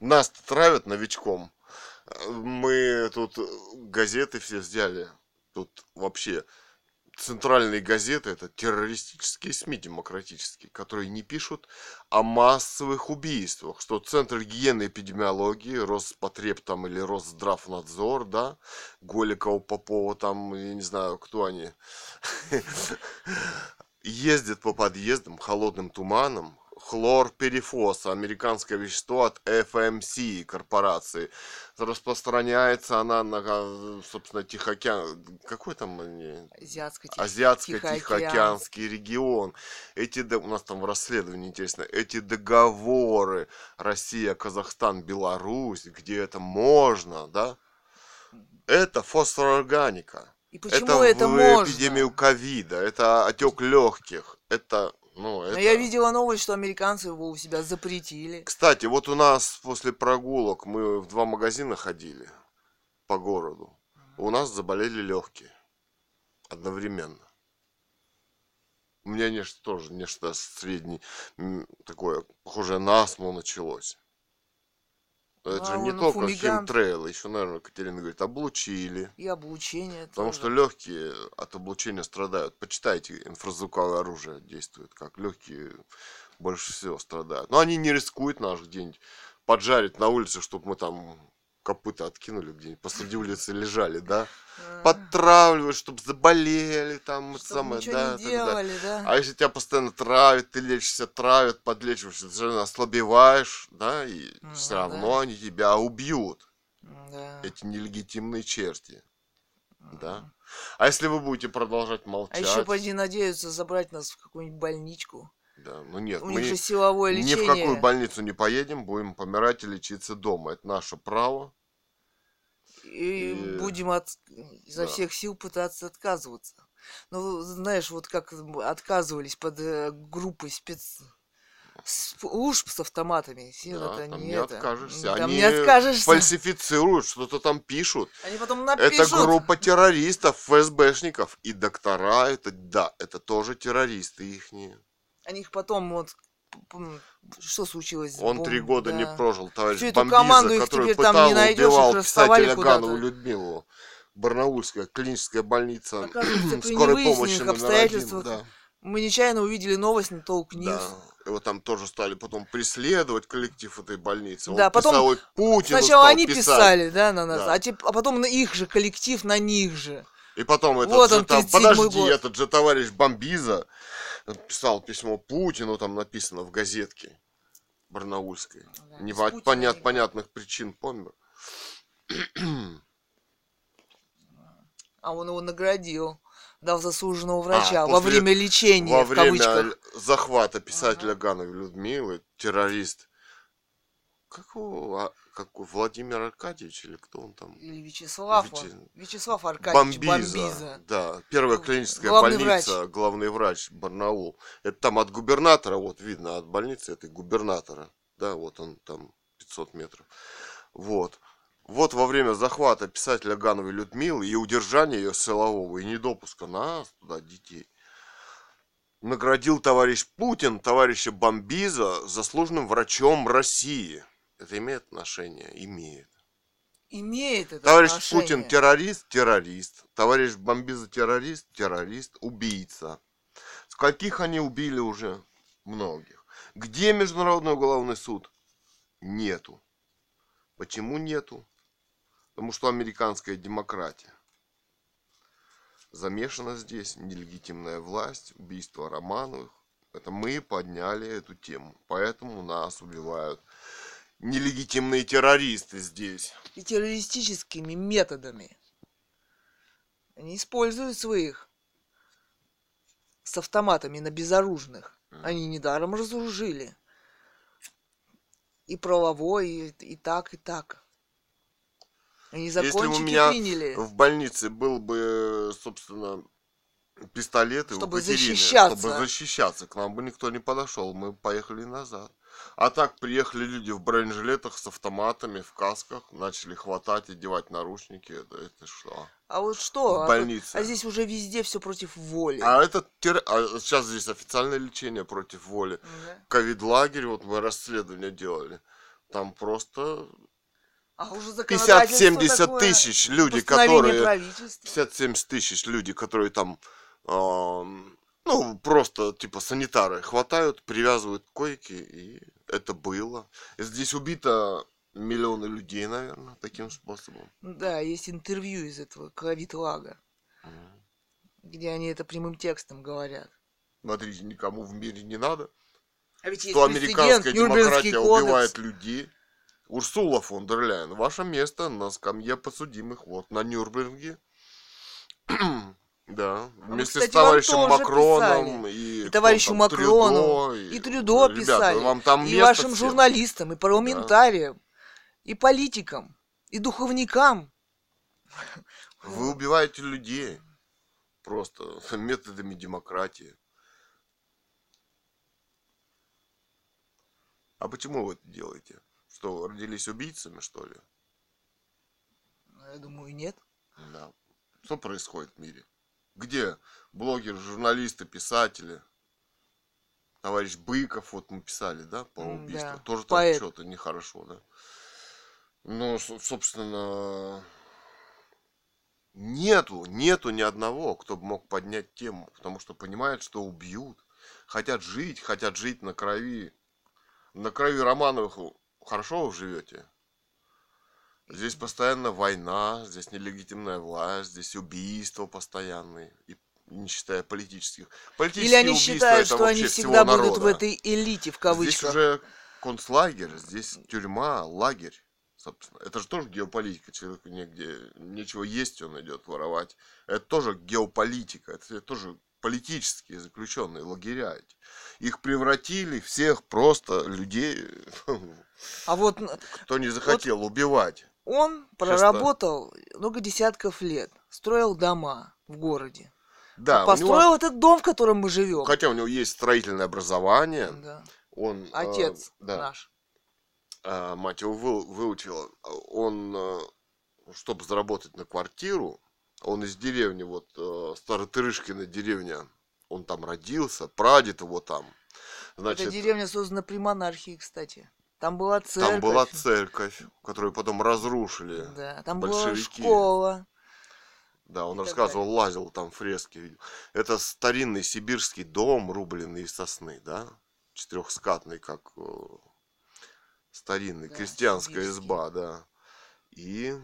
Нас травят новичком. Мы тут газеты все взяли. Тут вообще центральные газеты это террористические СМИ демократические, которые не пишут о массовых убийствах, что Центр гигиены и эпидемиологии, Роспотреб там или Росздравнадзор, да, Голикова, Попова там, я не знаю, кто они, <laughs> ездят по подъездам холодным туманом, хлорперифос, американское вещество от FMC корпорации. Распространяется она на, собственно, Тихоокеан... Какой там? Азиатско-Тихоокеанский регион. Эти, у нас там в расследовании интересно, эти договоры Россия, Казахстан, Беларусь, где это можно, да? Это фосфорорганика. И почему это, это в можно? эпидемию ковида, это отек легких, это ну, это... Но я видела новость, что американцы его у себя запретили. Кстати, вот у нас после прогулок мы в два магазина ходили по городу. У нас заболели легкие одновременно. У меня нечто тоже, нечто средний, такое, похожее на астму началось. Это а, же не только фумигант. химтрейл, еще, наверное, Катерина говорит, облучили. И облучение Потому тоже. что легкие от облучения страдают. Почитайте, инфразвуковое оружие действует, как легкие больше всего страдают. Но они не рискуют наш где-нибудь поджарить на улице, чтобы мы там копыта откинули где-нибудь, посреди улицы лежали, да? Подтравливают, чтобы заболели там, чтобы самое, да, не делали, да. А если тебя постоянно травят, ты лечишься, травят, подлечиваешься, ты ослабеваешь, да, и ну, все равно да. они тебя убьют. Да. Эти нелегитимные черти. Да. А если вы будете продолжать молчать... А еще пойди надеются забрать нас в какую-нибудь больничку. Да, ну нет, У мы них же силовое лечение. ни в какую больницу не поедем, будем помирать и лечиться дома. Это наше право. И, и... будем от... изо да. всех сил пытаться отказываться. Ну, знаешь, вот как отказывались под э, группой спец служб с автоматами. Сила да, там не, не это. откажешься. Там Они не откажешься. фальсифицируют, что-то там пишут. Они потом напишут. Это группа террористов, ФСБшников. И доктора, это, да, это тоже террористы ихние. Они их потом вот что случилось? Он три года да. не прожил, товарищ Всю эту команду который теперь пытал, там не найдешь, убивал писателя Ганову Людмилу. Барнаульская клиническая больница скорой помощи номер один. Да. Мы нечаянно увидели новость на Толк Ньюс. Да. Его там тоже стали потом преследовать коллектив этой больницы. Он да, потом писал, Путин сначала они писать. писали, да, на нас, да. а, тип, а потом на их же коллектив на них же. И потом этот вот же, он, там, подожди, год. этот же товарищ Бомбиза писал письмо Путину, там написано в газетке барнаульской. Да, Не по понят, понятных причин помер. А он его наградил дал заслуженного врача а, во время лечения, во время захвата писателя ага. Гановой Людмилы, террорист, какого, а, как Владимир Аркадьевич или кто он там? Вячеслав, Вяче... Вячеслав Аркадьевич Бомбиза, Бомбиза. Да, первая клиническая главный больница, врач. главный врач Барнаул. Это там от губернатора, вот видно, от больницы этой губернатора. Да, вот он там 500 метров. Вот. Вот во время захвата писателя Гановой Людмилы и удержания ее силового и недопуска нас туда детей наградил товарищ Путин товарища Бомбиза заслуженным врачом России. Это имеет отношение? Имеет. Имеет это Товарищ отношение. Путин террорист? Террорист. Товарищ Бомбиза террорист? Террорист. Убийца. Скольких они убили уже? Многих. Где Международный уголовный суд? Нету. Почему нету? Потому что американская демократия. Замешана здесь нелегитимная власть, убийство Романовых. Это мы подняли эту тему. Поэтому нас убивают нелегитимные террористы здесь. И террористическими методами. Они используют своих с автоматами на безоружных. Они недаром разоружили. И правовой, и, и так, и так. Они Если у меня приняли. в больнице был бы, собственно, пистолеты Чтобы у Катерины, защищаться. чтобы защищаться. К нам бы никто не подошел, мы поехали назад. А так приехали люди в бронежилетах с автоматами, в касках, начали хватать, одевать наручники. Это, это что? А вот что? В А, больнице. а здесь уже везде все против воли. А это тер- а сейчас здесь официальное лечение против воли. Да. Ковид-лагерь, вот мы расследование делали. Там просто А уже законодательство 50-70 такое, тысяч люди, которые... правительства. 50-70 тысяч люди, которые там, ам, ну, просто, типа, санитары хватают, привязывают к койке, и это было. Здесь убито миллионы людей, наверное, таким способом. Да, есть интервью из этого ковид-лага, М. где они это прямым текстом говорят. Смотрите, никому в мире не надо. А ведь Что американская демократия кодекс. убивает людей. Урсула фон дер Ляйен, ваше место на скамье подсудимых, вот, на Нюрнберге. Да, мы, вместе кстати, с товарищем Макроном и, И кто товарищу там, Макрону, Трюдо, И Трюдо Ребята, писали, вам там и вашим всем. журналистам, и парламентариям, и политикам, и духовникам. Вы убиваете людей просто методами демократии. А почему вы это делаете? Что, родились убийцами, что ли? Ну, Я думаю, нет. Да. Что происходит в мире? Где блогеры, журналисты, писатели? Товарищ Быков, вот мы писали, да, по убийству. да. Тоже там что-то нехорошо, да. Ну, со- собственно, нету, нету ни одного, кто бы мог поднять тему, потому что понимают, что убьют. Хотят жить, хотят жить на крови. На крови Романовых хорошо вы живете? Здесь постоянно война, здесь нелегитимная власть, здесь убийства постоянные, и не считая политических. Политические Или они считают, что они всегда будут народа. в этой элите, в Здесь кавычках. уже концлагерь, здесь тюрьма, лагерь. Собственно. Это же тоже геополитика. Человеку негде нечего есть, он идет воровать. Это тоже геополитика. Это тоже политические заключенные лагеря. Их превратили всех просто людей, А вот <laughs> кто не захотел убивать. Он проработал много десятков лет, строил дома в городе. Да, Построил него, этот дом, в котором мы живем. хотя у него есть строительное образование, Да. он, э, Отец да, наш. а, мать его вы- выучила, он, чтобы заработать на квартиру, он из деревни, вот, э, Старотырышкина деревня, он там родился, прадед его там. Значит, Эта деревня создана при монархии, кстати. Там была церковь. там была церковь, которую потом разрушили. Да, там была большевики. школа. Да, он и рассказывал, лазил там фрески. Это старинный сибирский дом, рубленный из сосны, да? Четырехскатный, как э, старинный, Да, крестьянская сибирский. изба, да. И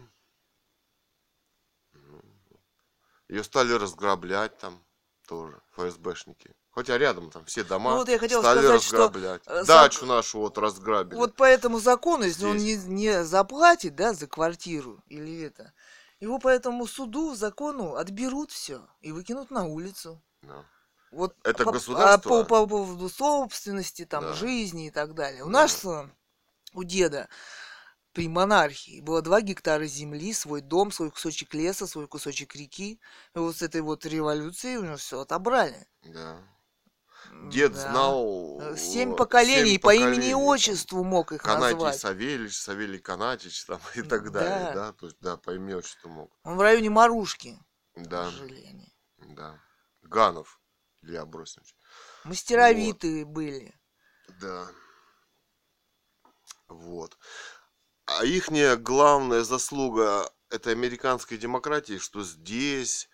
ее стали разграблять там тоже, ФСБшники. Хотя рядом там все дома Ну вот я хотела стали сказать, что, разграблять. э, Дачу нашу вот разграбили. Вот по этому закону, если он не, Здесь. не заплатит, да, за квартиру или это, его по этому суду, закону отберут все и выкинут на улицу. Да. Вот Это по, государство? а по, по поводу собственности, там, Да. жизни и так далее. У Да. нас э, у деда при монархии было два гектара земли, свой дом, свой кусочек леса, свой кусочек реки. И вот с этой вот революцией у него все отобрали. Да. Дед да. знал Э, Семь э, поколений, семь по имени и отчеству мог их Канатий назвать. Савельич, Савелий Канатич там и так далее, Да. да, то есть, да, по имени отчеству мог. Он в районе Марушки Да, жили они. да. Ганов Илья Бросович. Мастеровитые были. Да. Вот. А ихняя главная заслуга этой американской демократии, что здесь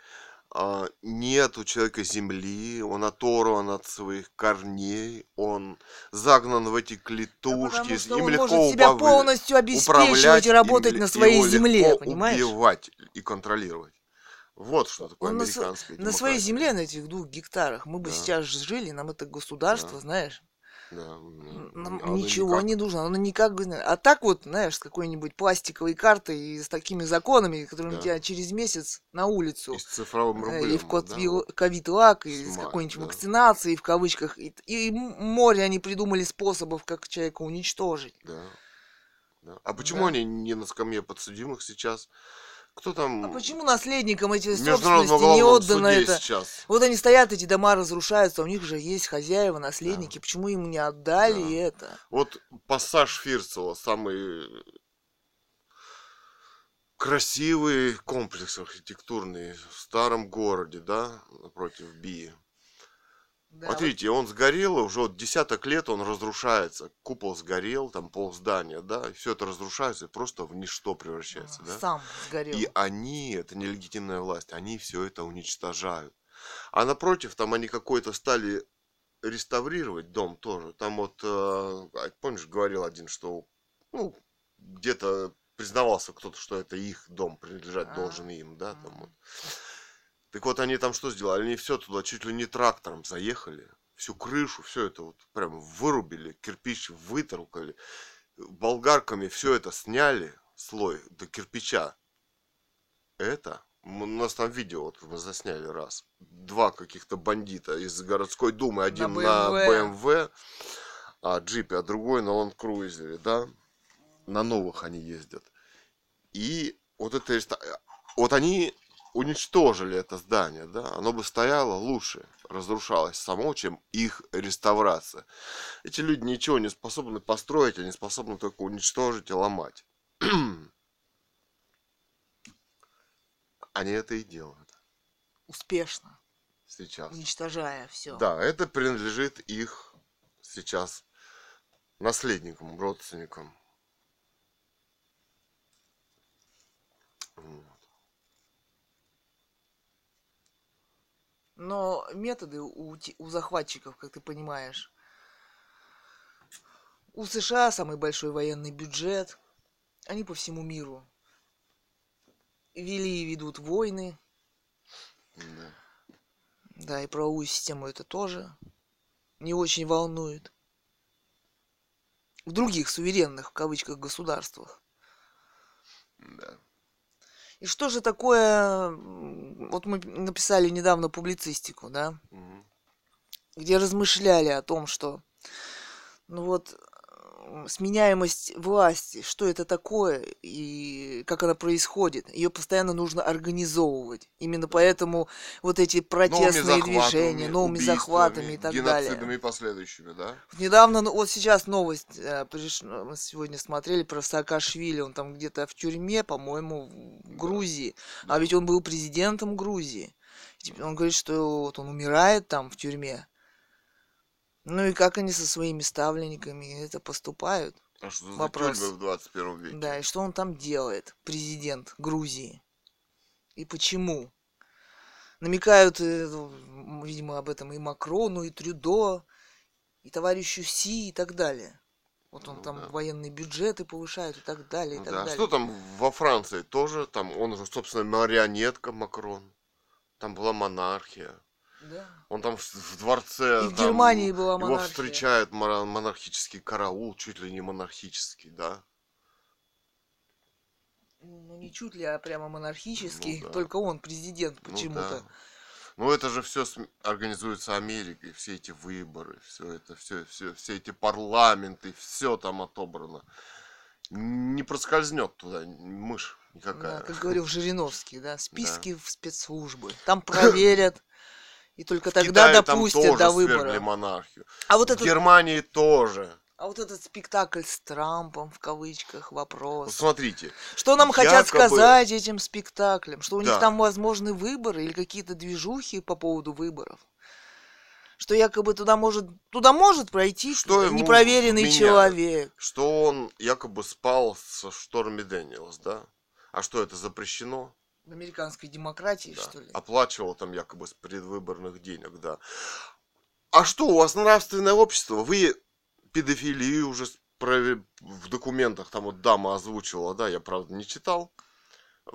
нет у человека земли, он оторван от своих корней, он загнан в эти Да клетушки, что им он легко может себя полностью обеспечивать и работать им на своей земле, понимаешь? убивать и контролировать. Вот что такое Он на, св- американская на своей демократия. земле, на этих двух гектарах, мы бы Да. сейчас жили, нам это государство, Да. знаешь, Да, м, нам оно ничего никак- не нужно, оно никак бы... А так вот, знаешь, с какой-нибудь пластиковой картой и с такими законами, которыми Да. тебя через месяц на улицу И с цифровым э, рублем. и в да, вот. ковид-лак, и с Сма- какой-нибудь да. вакцинацией, в кавычках, и, и море они придумали способов, как человека уничтожить. Да. да. А почему Да. они не на скамье подсудимых сейчас? Кто там? А почему наследникам эти собственности не отдано это? сейчас. Вот они стоят, эти дома разрушаются, у них же есть хозяева, наследники. Почему им не отдали Да. это? Вот пассаж Фирцева, самый красивый комплекс архитектурный в старом городе, да, напротив Бии. Да, Вот видите, он сгорел, и уже вот десяток лет он разрушается. Купол сгорел, там пол здания, да, и все это разрушается и просто в ничто превращается, да. сам сгорел. И они, это нелегитимная власть, они все это уничтожают. А напротив, там они какой-то стали реставрировать дом тоже. Там вот, э, а, помнишь, говорил один, что ну, где-то признавался кто-то, что это их дом, принадлежать А. должен им, да, там вот. Так вот, они там что сделали? Они все туда чуть ли не трактором заехали, всю крышу, все это вот прям вырубили, кирпич вытолкали, болгарками все это сняли, слой до кирпича. Это, у нас там видео вот мы засняли раз, два каких-то бандита из городской думы, один на BMW. БМВ, а джипе, а другой на Land Cruiser, да, на новых они ездят. И вот это, реста- вот они уничтожили это здание, да, оно бы стояло лучше, разрушалось само, чем их реставрация. Эти люди ничего не способны построить, они способны только уничтожить и ломать. <clears throat> Они это и делают Успешно, сейчас. уничтожая все. Да, это принадлежит их сейчас наследникам, родственникам. Вот. Но методы у, у захватчиков, как ты понимаешь, у США самый большой военный бюджет, они по всему миру вели и ведут войны, Да. да, и правовую систему это тоже не очень волнует. В других суверенных, в кавычках, государствах. Да. И что же такое, вот мы написали недавно публицистику, да, Мгм. где размышляли о том, что ну вот сменяемость власти, что это такое и как она происходит. Ее постоянно нужно организовывать. Именно поэтому вот эти протестные движения, новыми захватами и так геноцидами далее. последующими, да? Недавно, ну, вот сейчас новость, э, приш- мы сегодня смотрели про Саакашвили, он там где-то в тюрьме, по-моему, в Грузии, а ведь он был президентом Грузии. Теперь Он говорит, что вот он умирает там в тюрьме. Ну и как они со своими ставленниками это поступают? А что за Вопрос. в 21 веке? Да, и что он там делает, президент Грузии? И почему? Намекают, э, видимо, об этом и Макрону, и Трюдо, и товарищу Си, и так далее. Вот он Ну там да. военные бюджеты повышает, и так далее, и Ну так да. А далее. Что там во Франции тоже? Там он же, собственно, марионетка Макрон. Там была монархия. Да. Он там в дворце. И в там Германии была Его монархия. встречает мора- монархический караул, чуть ли не монархический, да? Ну, не чуть ли, а прямо монархический. Ну да. Только он президент Ну почему-то. да. Ну это же все организуется Америкой, все эти выборы, все это, все, все, все эти парламенты, все там отобрано. Не проскользнет туда мышь никакая. Да, как говорил Жириновский, да, <laughs> списки в спецслужбы. Там проверят, <laughs> и только В тогда Китае там допустят тоже до выборов. монархию. А вот В этот Германии тоже. А вот этот спектакль с Трампом, в кавычках, Вот вопрос. смотрите, Что нам хотят якобы- сказать этим спектаклем? Что у них Да. там возможны выборы или какие-то движухи по поводу выборов? Что якобы туда может, туда может пройти Что непроверенный вменяют? человек. что он якобы спал со Шторми Дэниелс, да? А что это запрещено? В американской демократии, Да. что ли? Оплачивал там якобы с предвыборных денег, да. А что, у вас нравственное общество? Вы педофилию уже в документах, там вот дама озвучивала, да, я правда не читал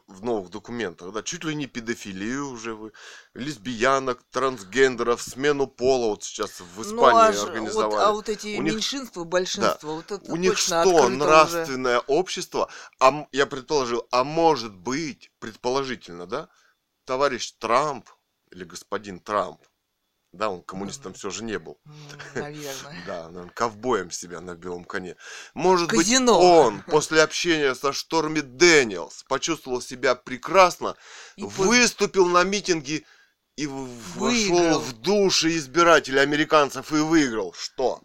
в новых документах, да, чуть ли не педофилию уже вы, лесбиянок, трансгендеров, смену пола вот сейчас в Ну, Испании а, ж- вот, организовали. а вот эти У них- меньшинства, большинство, вот это У них что, открыто уже. нравственное общество? А я предположил, а может быть, предположительно, да, товарищ Трамп или господин Трамп Да, он коммунистом все же не был. Наверное. <laughs> Да, наверное, ковбоем себя на белом коне. Может Казино. быть, он после общения со Шторми Дэниелс почувствовал себя прекрасно, И выступил на митинге и в- вошел Выиграл. в души избирателей американцев и выиграл. Что?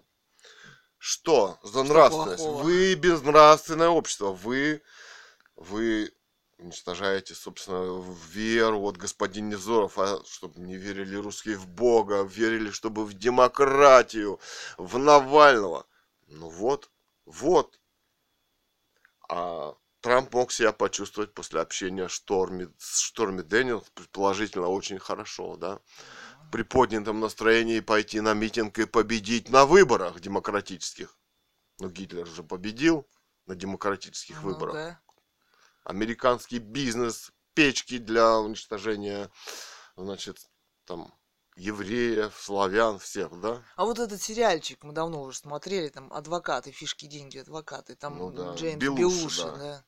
Что за нравственность? плохого? Вы безнравственное общество. Вы, вы уничтожаете, собственно, веру. Вот господин Невзоров, а чтобы не верили русские в Бога, верили, чтобы в демократию, в Навального. Ну вот, вот. А Трамп мог себя почувствовать после общения Шторми, с Шторми Дэниелс, предположительно, очень хорошо, да? При поднятом настроении пойти на митинг и победить на выборах демократических. Ну, Гитлер же победил на демократических Ну выборах. да. Американский бизнес, печки для уничтожения, значит, там, евреев, славян, всех, да? А вот этот сериальчик мы давно уже смотрели, там адвокаты, фишки, деньги, адвокаты, там Ну да, Джеймс Белуши, Белуши, да. да.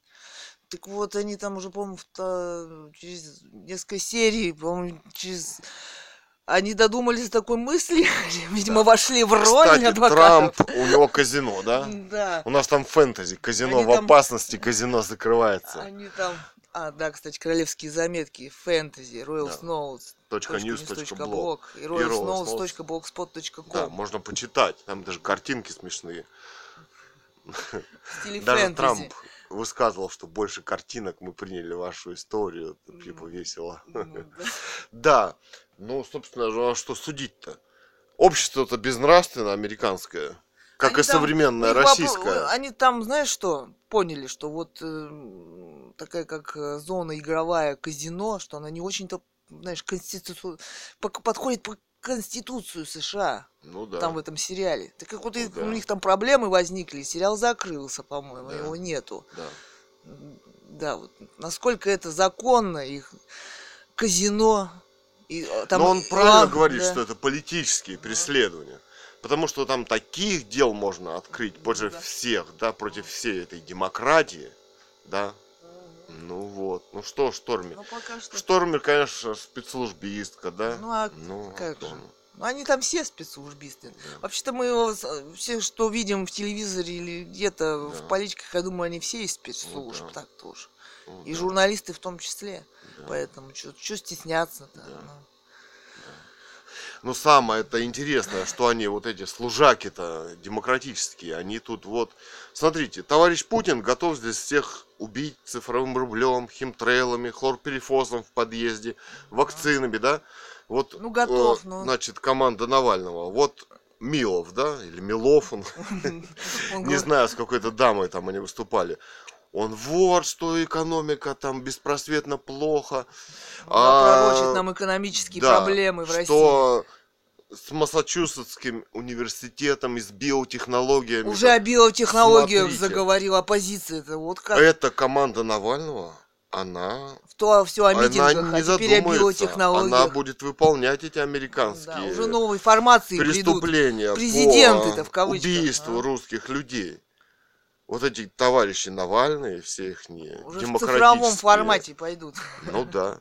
Так вот, они там уже, по-моему, через несколько серий, по-моему, через... Они додумались до такой мысли, <laughs> видимо, вошли в роль Кстати, адвокатов. Трамп, у него казино, да? Да. У нас там фэнтези, казино Они в там- опасности, казино закрывается. Они там... А, да, кстати, королевские заметки, фэнтези, Royal Да. Snows, Точка блог. и И Royal royalsnows.blogspot.com Да, можно почитать, там даже картинки смешные. в стиле Даже фэнтези. Трамп высказывал, что больше картинок мы приняли вашу историю, типа весело. Ну, <laughs> да. Да, ну, собственно, а что судить-то? Общество-то безнравственное американское, как Они и там- современное российское. Они там, знаешь что, поняли, что вот э, такая как э, зона игровая казино, что она не очень-то, знаешь, конституцию подходит по Конституцию США, Ну да. там в этом сериале. Так как вот Ну их- да. у них там проблемы возникли, сериал закрылся, по-моему, Да. его нету. да. Да, вот насколько это законно, их казино. И, э, там, Но он и- правильно а, говорит, да. что это политические преследования. Потому что там таких дел можно открыть против Да. всех, да, против всей этой демократии, да. Ну вот. Ну что, Шторми? Ну, пока что. Штормер, конечно, спецслужбистка, да? Ну, а Ну, как же? Ну, они там все спецслужбисты. Да. Вообще-то мы его все, что видим в телевизоре или где-то Да. в политиках, я думаю, они все из спецслужб, да. так тоже. Ну, И да, журналисты в том числе. да. Поэтому что стесняться-то? Да. ну? Но самое это интересное, что они вот эти служаки-то демократические, они тут вот... Смотрите, товарищ Путин готов здесь всех убить цифровым рублем, химтрейлами, хлорперифосом в подъезде, вакцинами, да? Вот, Ну, готов, э, ну. значит, команда Навального. Вот Милов, да, или Милов, он, <laughs> не знаю, с какой-то дамой там они выступали. Он вор, что экономика там беспросветно плохо. «Ну, да, а, пророчит нам экономические да, проблемы в России. что с Массачусетским университетом и с биотехнологиями. Уже о биотехнологиях Смотрите. заговорила оппозиция. Это вот как Эта команда Навального, она, в то все о она митингах, не а теперь о биотехнологиях. Она будет выполнять эти Да, американские уже новые формации придут. преступления Президенты-то, по в кавычках, убийству а. русских людей. Вот эти товарищи Навальные, все их не Уже в цифровом формате пойдут. Ну да,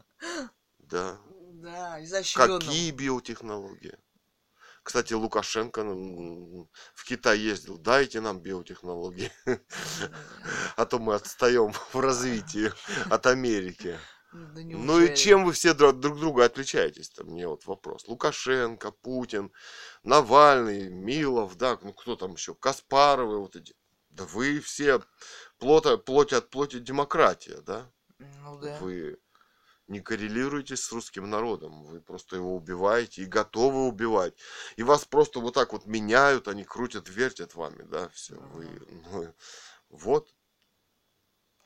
да. Да, изощренном. Какие биотехнологии? Кстати, Лукашенко м, в Китай ездил. Дайте нам биотехнологии. А то мы отстаем в развитии от Америки. Да Ну и чем вы все друг друг друга отличаетесь? Там мне вот вопрос. Лукашенко, Путин, Навальный, Милов, да, ну кто там еще? Каспаровы вот эти. Да вы все плоть, плоть от плоти демократия, да? Ну да. Вы не коррелируете с русским народом. Вы просто его убиваете и готовы убивать. И вас просто вот так вот меняют, они крутят, вертят вами, да, все. Вы, ну, вот.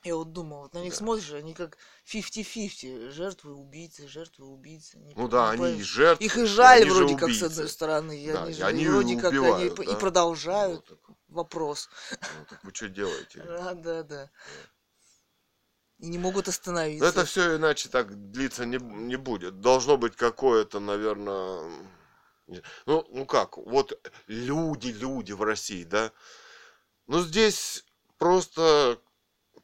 Я вот думал, вот на них Да. смотришь, они как 50-50, жертвы, убийцы, жертвы, убийцы. Не Ну да, они и жертвы. Их и жаль они вроде как с одной стороны, Да, они же они вроде как они убивают, п- да. и продолжают. Ну, так- Вопрос. ну, так вы что делаете? <laughs> Да, да, да. И не могут остановиться. это все иначе так длиться не, не будет. Должно быть какое-то, наверное... Ну, ну как, вот люди, люди в России, да? Ну здесь просто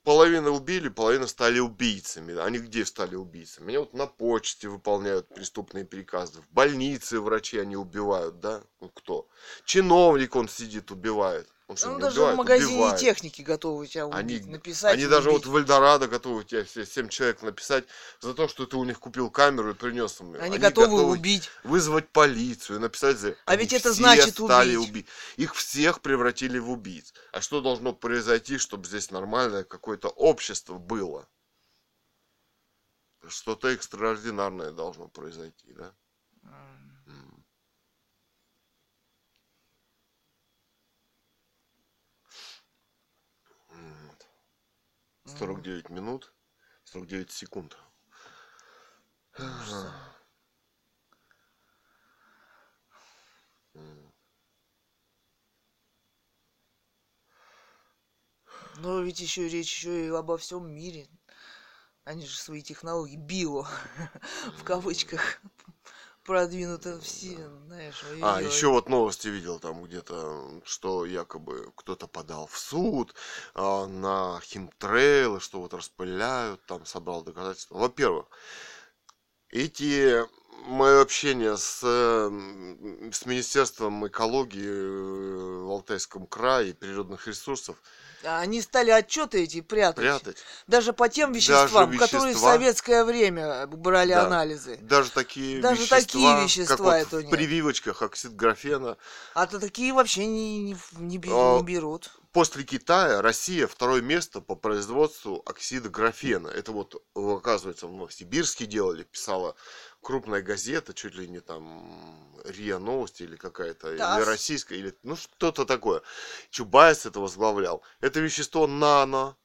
половина убили, половина стали убийцами. Они где стали убийцами? Они вот на почте выполняют преступные приказы. В больнице врачи они убивают, да? Ну, кто? Чиновник он сидит, убивает. Он что, Ну, даже убивает? в магазине Убивает. техники готовы тебя Они- убить, написать. Они и даже убить. вот в Эльдорадо готовы тебе все семь человек написать за то, что ты у них купил камеру и принес им. её. Они, готовы, убить. вызвать полицию, написать за... А Они ведь это значит стали убить. уби- Их всех превратили в убийц. А что должно произойти, чтобы здесь нормальное какое-то общество было? Что-то экстраординарное должно произойти, да? М. М, вот. 49 минут, 49 секунд. Ужас. Но ведь еще речь еще и обо всем мире. Они же свои технологии био <laughs> в кавычках продвинуты все, знаешь. А, еще вот новости видел там где-то, что якобы кто-то подал в суд а, на химтрейлы, что вот распыляют, там собрал доказательства. Во-первых, эти мое общение с, м, с Министерством экологии э, в Алтайском крае и природных ресурсов А Они стали отчеты эти прятать. прятать. Даже по тем Даже веществам, которые в советское время брали Да. анализы. Даже такие Даже вещества, такие вещества как вот это в нет. прививочках оксид графена, А то такие вообще не, не, не А, не берут. После Китая Россия второе место по производству оксида графена. Это вот, оказывается, в Новосибирске делали, писала крупная газета, чуть ли не там РИА Новости или какая-то, или ТАСС. российская, или ну что-то такое. Чубайс это возглавлял. Это вещество нано,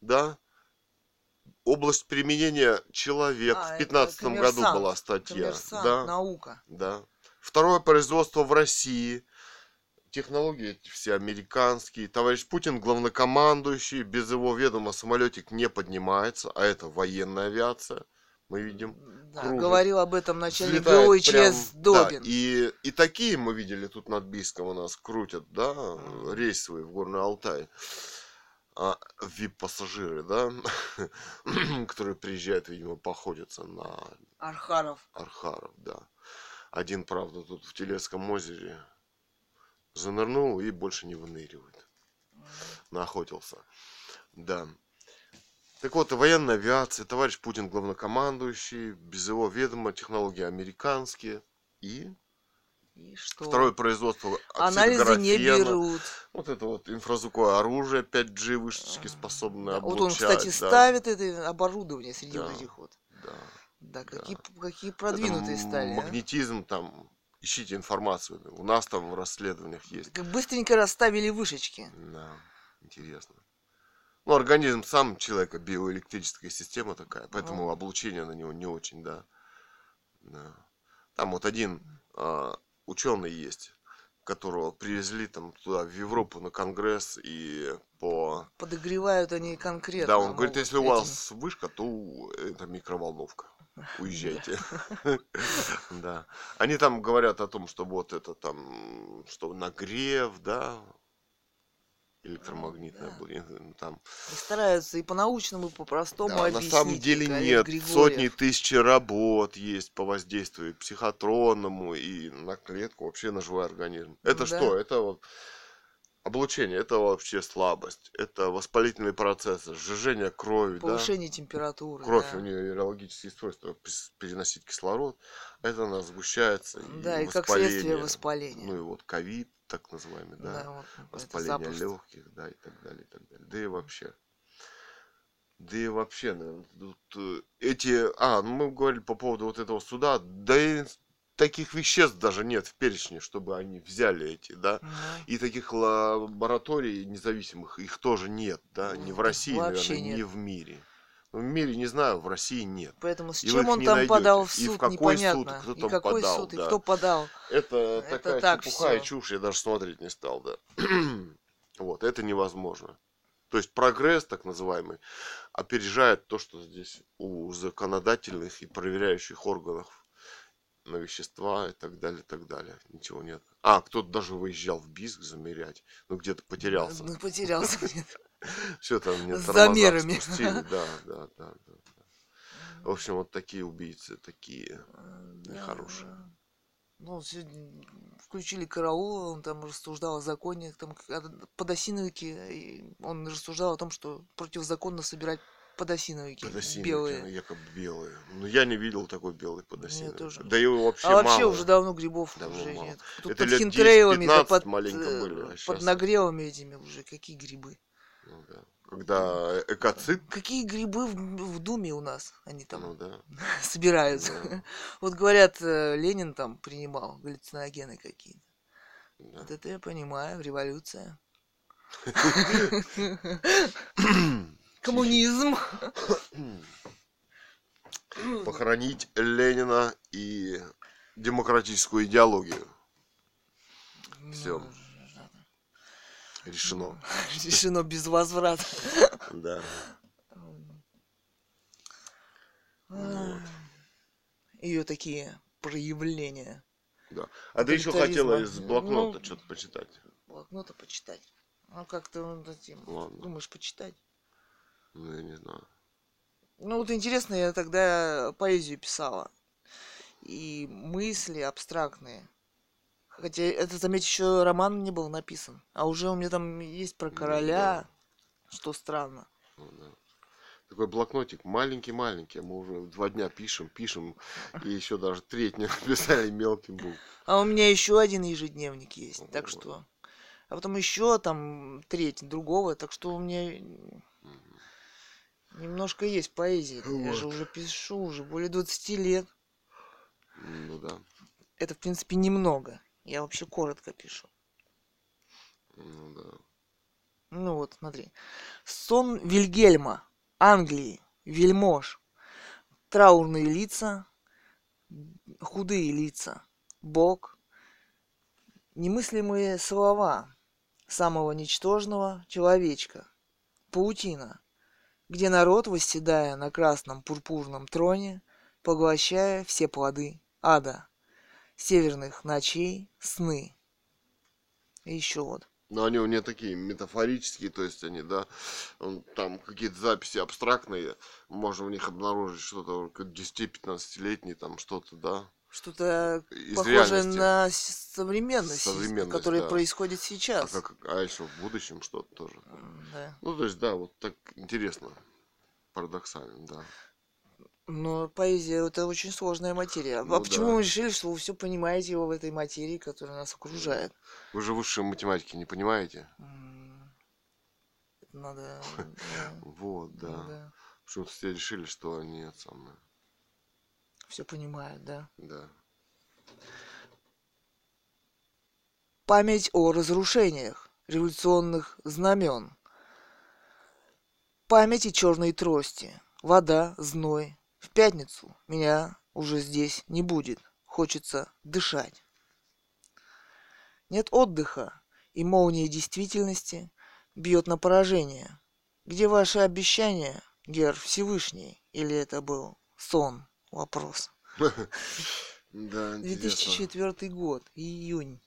да? Область применения человек. А, в это 2015 году была статья. Да, наука. да. Второе производство в России. Технологии эти все американские. Товарищ Путин главнокомандующий. Без его ведома самолетик не поднимается. А это военная авиация. Мы видим. Да, кружит. говорил об этом начальник ГО и прям, ЧС да, Добин. и, и такие мы видели тут над Бийском у нас крутят, да, Мгм. рейсовые в Горный Алтай. А, VIP-пассажиры, да, <coughs> которые приезжают, видимо, походятся на Архаров. Архаров, да. Один, правда, тут в Телецком озере занырнул и больше не выныривает. Наохотился. Да. Так вот, военная авиация, товарищ Путин главнокомандующий, без его ведома технологии американские. И И что? второе производство Анализы не берут. Вот это вот инфразвуковое оружие 5G вышечки способное Да, Вот он, облучать. кстати, да, ставит это оборудование среди Да. вот этих вот. да. Да, Да. какие, какие продвинутые Это стали. а? Магнетизм там. Ищите информацию. У нас там в расследованиях есть. Как быстренько расставили вышечки. Да, интересно. Ну, организм сам человека, биоэлектрическая система такая, поэтому Ну. облучение на него не очень, да. Да. Там вот один ученый есть, которого привезли там туда, в Европу, на конгресс, и по... Подогревают они конкретно. да, он говорит, могут если у этим. вас вышка, то это микроволновка. Уезжайте. <laughs> Да. Они там говорят о том, что вот это там, что нагрев, да, электромагнитное да. бурение, ну, там. И стараются и по-научному, и по-простому Да, на объяснить. самом деле нет. Григорьев. Сотни тысяч работ есть по воздействию психотронному и на клетку, вообще на живой организм. Это Да. что? Это вот облучение, это вообще слабость, это воспалительные процессы, сжижение крови, да? Повышение температуры. Кровь, да. у нее вирологические свойства переносить кислород, это она сгущается. Да, и как воспаление. следствие воспаления. Ну и вот ковид, так называемый, да, Да, вот воспаление легких, да, и так далее, и так далее. Да и вообще. Да и вообще, наверное, тут э, эти... А, ну мы говорили по поводу вот этого суда, да и таких веществ даже нет в перечне, чтобы они взяли эти, да. Да. И таких лабораторий независимых, их тоже нет, да, не в М, России, вообще наверное, не нет. в мире. Ну, в мире не знаю, в России нет. Поэтому с И чем он там найдете. подал в И в суд, какой суд, непонятно. кто и там какой подал, суд, и да. кто подал. Это, Это такая так чепуха и всё. чушь, я даже смотреть не стал, да. <clears throat> вот, это невозможно. То есть прогресс, так называемый, опережает то, что здесь у законодательных и проверяющих органов на вещества и так далее, и так далее. Ничего нет. А, кто-то даже выезжал в Биск замерять. Ну, где-то потерялся. Ну, потерялся. <laughs> Все там мне С замерами. спустили. <laughs> Да, да, да, да. В общем, вот такие убийцы, такие нехорошие. Ну, сегодня включили караул, он там рассуждал о законе, там к- о подосиновике, и он рассуждал о том, что противозаконно собирать подосиновики Подосиновики, белые. ну, якобы белые. Ну, я не видел такой белый подосиновик. тоже. Да его вообще а вообще мало. уже давно грибов Давно уже мало. нет. Тут Это под хинтрейлами, да 10-15 под, э, были, а под нагревами этими уже какие грибы. Ну, да. Когда экоцид, Какие грибы в, в Думе у нас? Они там ну да. <laughs> собираются. Да. <laughs> Вот говорят, э, Ленин там принимал галлюциногены какие-то. да. Вот это я понимаю, революция. <laughs> <clears throat> <clears throat> Коммунизм. Похоронить Ленина и демократическую идеологию. Ну, Решено. Решено без возврата. Да. Ее такие проявления. да. А ты еще хотела из блокнота Ну, что-то почитать. Блокнота почитать. Ну как-то вот этим, Ладно. думаешь почитать. Ну, я не знаю. Ну вот интересно, я тогда поэзию писала. И мысли абстрактные. Хотя это, заметь, еще роман не был написан. А уже у меня там есть про Ну, короля, что странно. Ну, да. Такой блокнотик маленький-маленький. Мы уже два дня пишем, пишем. И еще даже треть не <laughs> написали мелким был. А у меня еще один ежедневник есть. Так Ого. что. А потом еще там треть другого. Так что у меня немножко есть поэзии. Я же Вот. уже пишу, уже более 20 лет. Ну да. Это, в принципе, немного. Я вообще коротко пишу. Ну да. Ну вот, смотри. Сон Вильгельма, Англии, вельмож. Траурные лица, худые лица, Бог. Немыслимые слова самого ничтожного человечка. Паутина, где народ, восседая на красном пурпурном троне, поглощая все плоды ада, северных ночей, сны. И еще вот. Но они у меня такие метафорические, то есть они, да, там какие-то записи абстрактные, можно в них обнаружить что-то 10-15-летний, там что-то, да, Что-то похожее реальности. на современность, Современность, которая да. происходит А, сейчас. как, а еще в будущем что-то тоже. Да. Ну, то есть, да, вот так интересно, парадоксально, да. Но поэзия это очень сложная материя. А Ну почему да. вы решили, что вы все понимаете в этой материи, которая нас окружает? Вы же высшие математики не понимаете? Это надо. <laughs> Вот, да. да. Почему-то все решили, что они это самое, Все понимают, да. да. Память о разрушениях революционных знамен. Память и черной трости. Вода, зной. В пятницу меня уже здесь не будет. Хочется дышать. Нет отдыха, и молния действительности бьет на поражение. Где ваши обещания, Гер Всевышний? Или это был сон? Вопрос. <laughs> Да, интересно. 2004 год, июнь.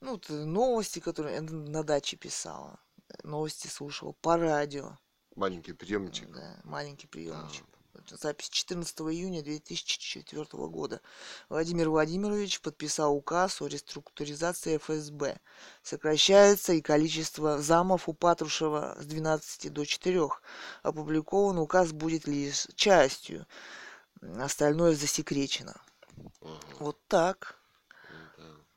Ну, э, новости, которые я на даче писала. Новости слушала по радио. Маленький приемчик. Да, маленький приемчик. Это Запись 14 июня 2004 года. Владимир Владимирович подписал указ о реструктуризации ФСБ. Сокращается и количество замов у Патрушева с 12 до 4. Опубликован указ будет лишь частью. Остальное засекречено. Ага, Вот так.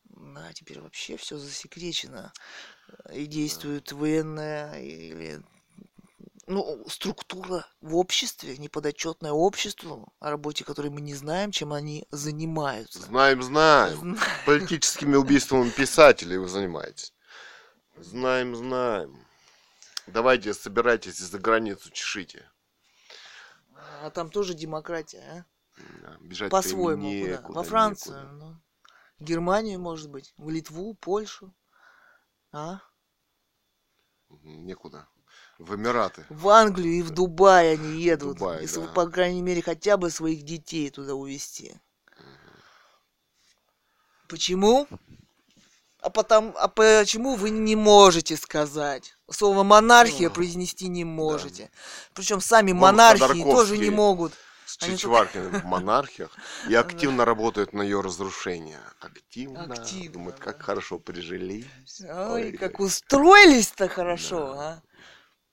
да. Теперь вообще все засекречено. И действует военная или ну, структура в обществе, неподотчетное обществу, о работе которой мы не знаем, чем они занимаются. Знаем, знаем. Зна- <laughs> Политическими убийствами писателей вы занимаетесь. Знаем, знаем. Давайте, собирайтесь и за границу чешите. А там тоже демократия, Да, а? Бежать По-своему. куда? некуда, Во Францию. некуда. ну. В Германию, может быть. В Литву, Польшу. А? Некуда. В Эмираты. В Англию и в Дубай они едут. Дубай, если, да. по крайней мере, хотя бы своих детей туда увезти. Почему? А, потом, а почему вы не можете сказать? Слово монархия Ну, произнести не можете. Причем сами Вон монархии тоже не могут. С Чичваркиным в монархиях и <laughs> активно работают на ее разрушение. Активно. Активно, Думают, да. как хорошо прижились. Ой, как устроились-то хорошо, а.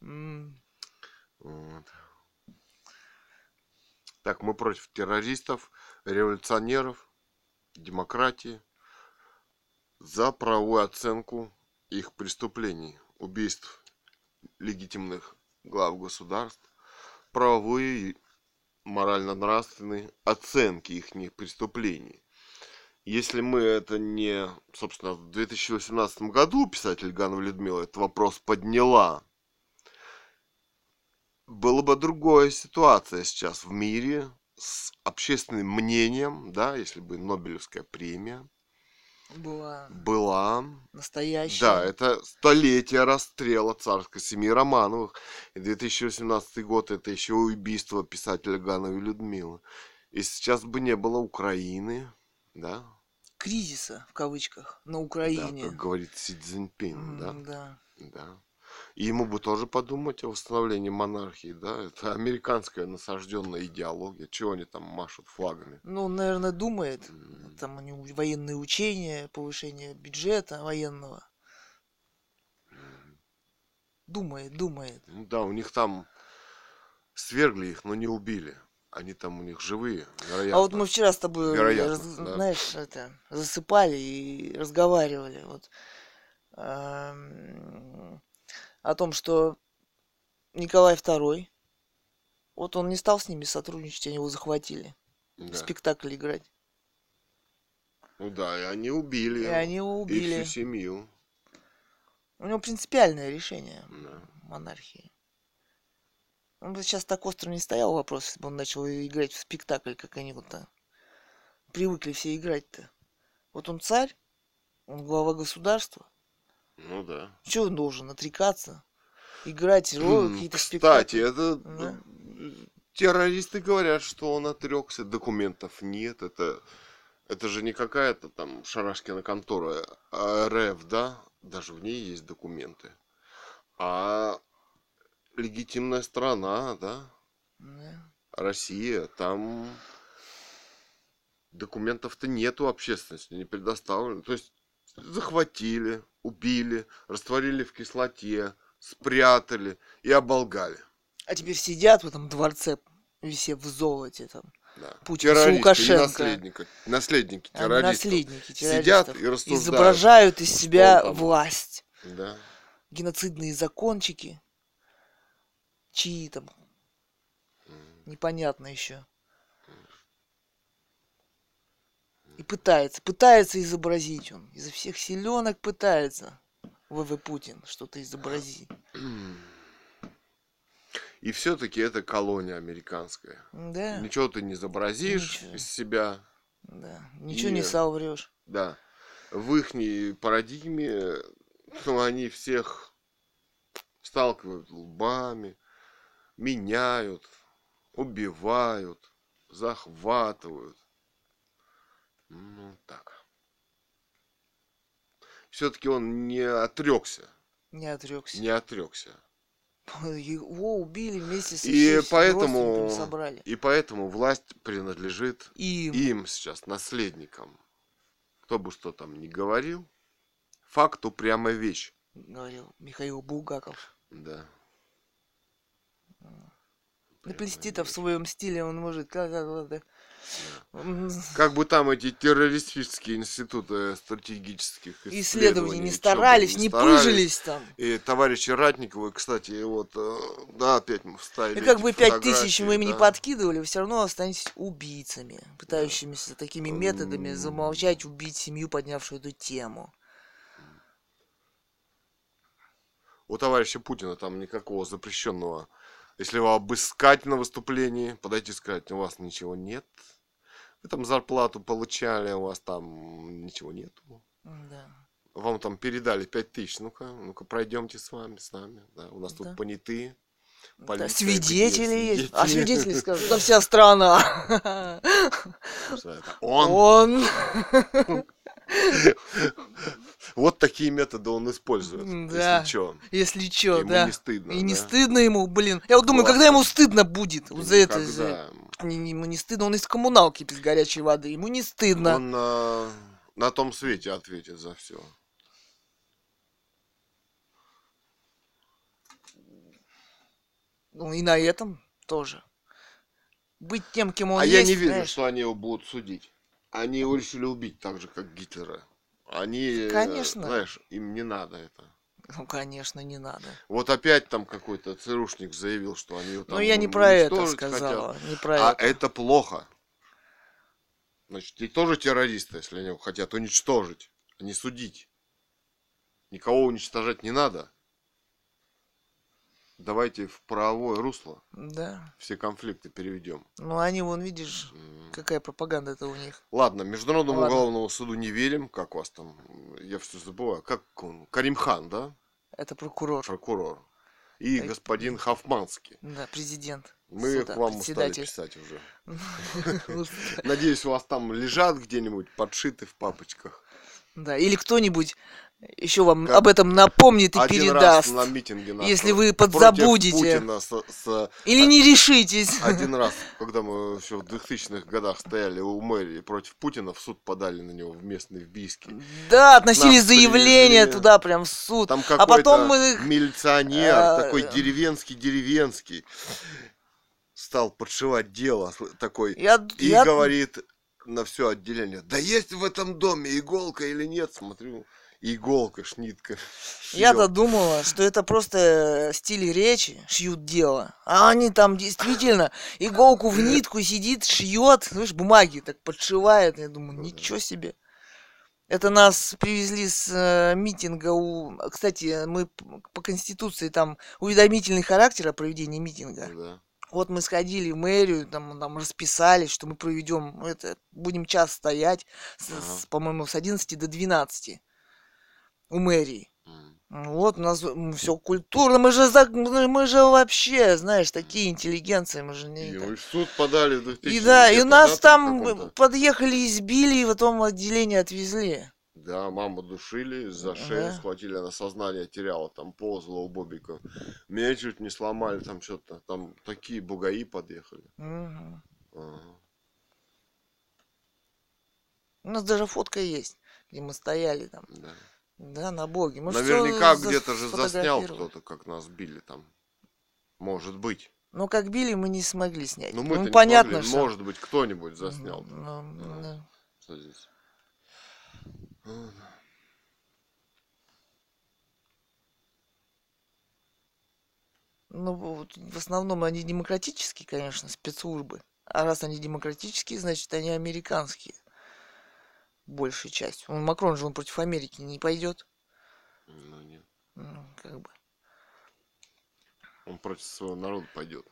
Вот. Так, мы против террористов, революционеров, демократии, за правовую оценку их преступлений, убийств легитимных глав государств, правовые и морально-нравственные оценки их преступлений. Если мы это не, собственно, в 2018 году писатель Ганова Людмила этот вопрос подняла, была бы другая ситуация сейчас в мире с общественным мнением, да, если бы Нобелевская премия Была была. настоящая. Да, это столетие расстрела царской семьи Романовых. И 2018 год это еще убийство писателя Гановой Людмилы. И сейчас бы не было Украины, да, Кризиса, в кавычках, на да, Украине. как говорит Си Цзиньпин, да, М, да. да. И ему бы тоже подумать о восстановлении монархии, да, это американская насажденная идеология, чего они там машут флагами. Ну, он, наверное, думает. Там него военные учения, повышение бюджета военного. Думает, думает. Ну да, у них там свергли их, но не убили. Они там у них живые, вероятно. А вот мы вчера с тобой, Вероятно, раз- да. знаешь, это, засыпали и разговаривали вот ам, о том, что Николай II, вот он не стал с ними сотрудничать, они его захватили, Да. спектакль играть. Ну да, и они убили. И его, они его И убили. всю семью. У него принципиальное решение Да. монархии. Он бы сейчас так остро не стоял вопрос, если бы он начал играть в спектакль, как они вот а, привыкли все играть-то. Вот он царь, он глава государства. Ну да. Что он должен отрекаться? Играть роль, М, какие-то Кстати, спектакли? это Да. э, террористы говорят, что он отрекся, документов нет. Это, это же не какая-то там Шарашкина контора, а РФ, да? Даже в ней есть документы. А легитимная страна, да? Да. Россия, там документов-то нету общественности, не предоставлено. То есть захватили, убили, растворили в кислоте, спрятали и оболгали. А теперь сидят в этом дворце, все в золоте там. Да. Путин Террористы и Лукашенко. наследники, наследники Они террористов. наследники Сидят террористов. и рассуждают. Изображают из себя там. власть. Да. Геноцидные закончики. Чьи там, непонятно еще. И пытается, пытается изобразить он. Изо всех силенок пытается ВВ Путин что-то изобразить. <clears throat> И все-таки это колония американская. Да, Ничего ты не изобразишь Ничего. из себя. да. Ничего И- не соврешь. Да. В их парадигме ну, они всех сталкивают лбами, меняют, убивают, захватывают. Ну, так. Все-таки он не отрекся, Не отрекся. не отрекся. Его убили вместе с И поэтому, собрали. и поэтому власть принадлежит Им. им сейчас, наследникам. Кто бы что там ни говорил, факт упрямая вещь. говорил Михаил Булгаков. Да. Наплести-то в своем стиле он может. как- как- как- Как бы там эти террористические институты стратегических Исследований исследований, не старались, не старались. пыжились там. И товарищи Ратниковы, кстати, вот, э, да, опять мы вставили И как бы пять тысяч мы им не подкидывали, все равно останетесь убийцами, пытающимися такими методами замолчать, убить семью, поднявшую эту тему. У товарища Путина там никакого запрещенного. Если его обыскать на выступлении, подойти и сказать, у вас ничего нет. Вы там зарплату получали, у вас там ничего нету. Да. вам там передали пять тысяч, ну-ка, ну-ка, пройдемте с вами, с нами, да, у нас Да. тут понятые, Да, полиция, свидетели есть, есть. А свидетели. свидетели скажут, да вся страна. что он, Он. вот такие методы он использует, Да. если что, Если ему да. не стыдно, И не да? стыдно ему, блин. Я вот думаю, когда ему стыдно будет вот за это, за-. Не- не- Ему не стыдно, он из коммуналки без горячей воды. Ему не стыдно. Он на, на том свете ответит за все. Ну и на этом тоже. Быть тем, кем он а есть. я не верю, знаешь. что они его будут судить. Они его решили убить так же, как Гитлера. Они, э, Конечно. знаешь, им не надо это. Ну, конечно, не надо. Вот опять там какой-то ЦРУшник заявил, что они его там Но я не про это сказала. хотят. Не про А это. это плохо. Значит, и тоже террористы, если они его хотят уничтожить, а не судить. Никого уничтожать не надо. Давайте в правовое русло Да. все конфликты переведем. Ну, они, вон, видишь, М. какая пропаганда это у них. Ладно, Международному Ладно. уголовному суду не верим. Как вас там? Я все забываю. Как он? Каримхан, да? Это прокурор. Прокурор. И Ай, господин Хафманский. Да, президент. Мы суда, к вам устали писать уже. <laughs> Надеюсь, у вас там лежат где-нибудь подшиты в папочках. Да, или кто-нибудь еще вам Как об этом напомнит и Один передаст. раз на митинге нашего если вы подзабудете. Путина с- с- Или не решитесь. один раз, <laughs> когда мы еще в 2000-х годах стояли у мэрии против Путина, в суд подали на него в местный в Бийске. Да, относили Нас заявление привезли. туда прям в суд. Там А потом мы милиционер, а, такой э, деревенский-деревенский, стал подшивать дело такой. Я, И я- говорит на все отделение, да есть в этом доме иголка или нет? Смотрю, иголка, шнитка. Я-то думала, что это просто э, стиль речи, шьют дело. А они там действительно иголку в нитку сидит, шьет, слышь, бумаги так подшивает. Я думаю, Ну ничего себе. Это нас привезли с э, митинга у... Кстати, мы по Конституции там уведомительный характер о проведении митинга. Да. Вот мы сходили в мэрию, там, там расписались, что мы проведем это, будем час стоять, с- Ага. с, по-моему, с 11 до 12 у мэрии. Вот у нас все культурно, мы же, за- мы же вообще, знаешь, такие интеллигенции, мы же не... И в суд подали в 2000 И да, и нас там подъехали, избили, и потом в отделение отвезли. Да, маму душили, за шею схватили, она сознание теряла, там ползала у Бобика. Меня чуть не сломали, там что-то, там такие бугаи подъехали. Мгм. Ага. У нас даже фотка есть, где мы стояли там. Да. Да, на боге. Мы всё Наверняка где-то же заснял кто-то, как нас били там. Может быть. Но как били, мы не смогли снять. Ну мы-то не понятно, смогли. что... Может быть, кто-нибудь заснял. Ну, Да. да. Что здесь? Ну, вот в основном они демократические, конечно, спецслужбы. А раз они демократические, значит, они американские. Большая часть. Он, Макрон же он против Америки не пойдет. Ну нет. Ну, как бы. Он против своего народа пойдет.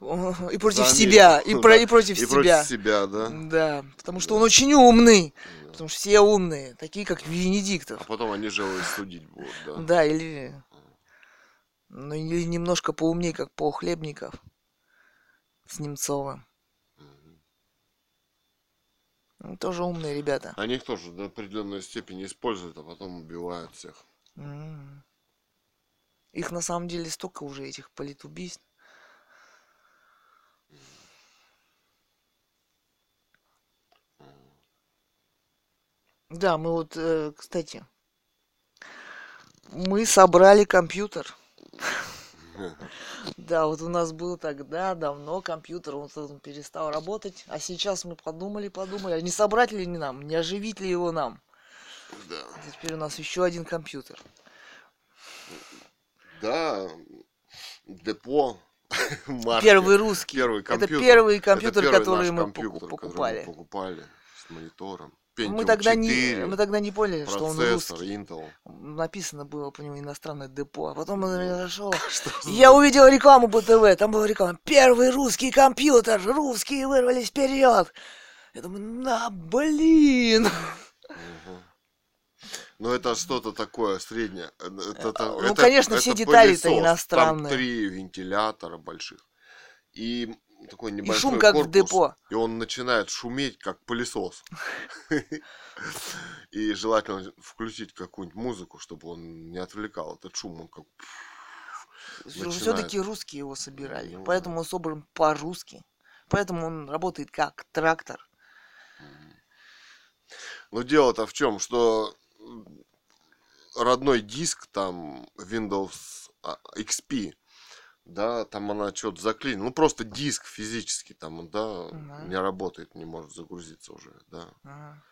И против себя. И, Америку, про, да. и против И себя. против себя, да. Да, потому что Да. он очень умный. Да. Потому что все умные, такие как Венедиктов. А потом они же его судить будут, да. Да, или... Ну, или немножко поумнее, как Пол Хлебников с Немцовым. Ну, тоже умные ребята. Они их тоже до определенной степени используют, а потом убивают всех. М. Их на самом деле столько уже, этих политубийств. Да, мы вот, э, кстати, мы собрали компьютер. Да, вот у нас был тогда давно компьютер, он перестал работать, а сейчас мы подумали, подумали, а не собрать ли не нам, не оживить ли его нам? Да. Теперь у нас еще один компьютер. Да. Депо. <laughs> марки. Первый русский. Первый Это компьютер. первый Это компьютер, первый который мы компьютер, поку- который покупали. мы покупали с монитором. Мы Pentium тогда, не, 4, мы тогда не поняли, что он русский. Intel. Написано было по нему иностранное депо. А потом он меня зашел. <laughs> Я увидел рекламу по ТВ. Там была реклама. Первый русский компьютер. Русские вырвались вперед. Я думаю, на, блин. Мгм. Ну, это что-то такое среднее. Э, Это, это- Ну, это- конечно, все это детали-то пылесос. иностранные. Там три вентилятора больших. И такой И небольшой шум как в депо. И он начинает шуметь, как пылесос. <laughs> И желательно включить какую-нибудь музыку, чтобы он не отвлекал этот шум. Он как... Все-таки русские его собирали. Ну. Поэтому он собран по-русски. Поэтому он работает как трактор. Но дело-то в чем, что родной диск, там Windows а, XP, да, там она что-то заклинила. Ну, просто диск физически там, да, Мгм. не работает, не может загрузиться уже, да, Ага.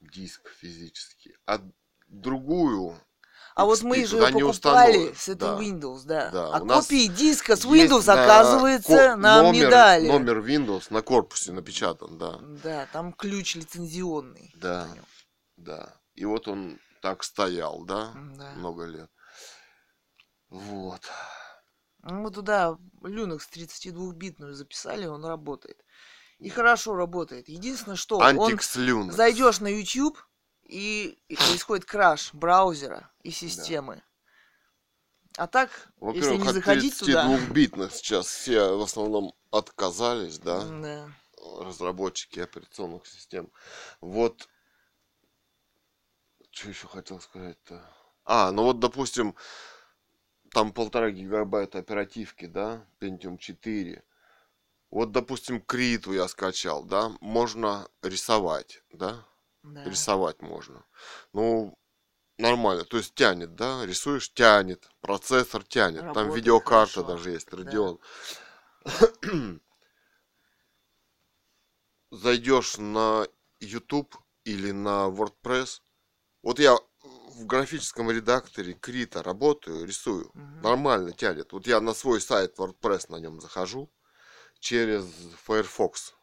диск физически. А другую А вот мы же ее не покупали с этой да. Windows, да. Да, а копии диска с Windows, на оказывается, ко- нам не номер- дали. Номер Windows на корпусе напечатан, да. Да, там ключ лицензионный. Да, на да. И вот он так стоял, да, Да. много лет. Вот. Мы туда Linux 32-битную записали, он работает. И хорошо работает. Единственное, что он Антикс Linux. зайдешь на YouTube и и происходит краш браузера и системы. А так, если не заходить туда... 32-битных сейчас все в основном отказались, да, Да. разработчики операционных систем. Вот, что еще хотел сказать-то? А, ну вот, допустим, там полтора гигабайта оперативки, да, Pentium 4. Вот, допустим, Криту я скачал, да, можно рисовать, да, да. рисовать можно. Ну, нормально, то есть тянет, да, рисуешь, тянет, процессор тянет, там Работает видеокарта хорошо, даже есть, да. Radeon. <clears throat> Зайдешь на YouTube или на WordPress, вот я в графическом редакторе Крита работаю, рисую, Мгм. нормально тянет. Вот я на свой сайт WordPress на нем захожу через Firefox,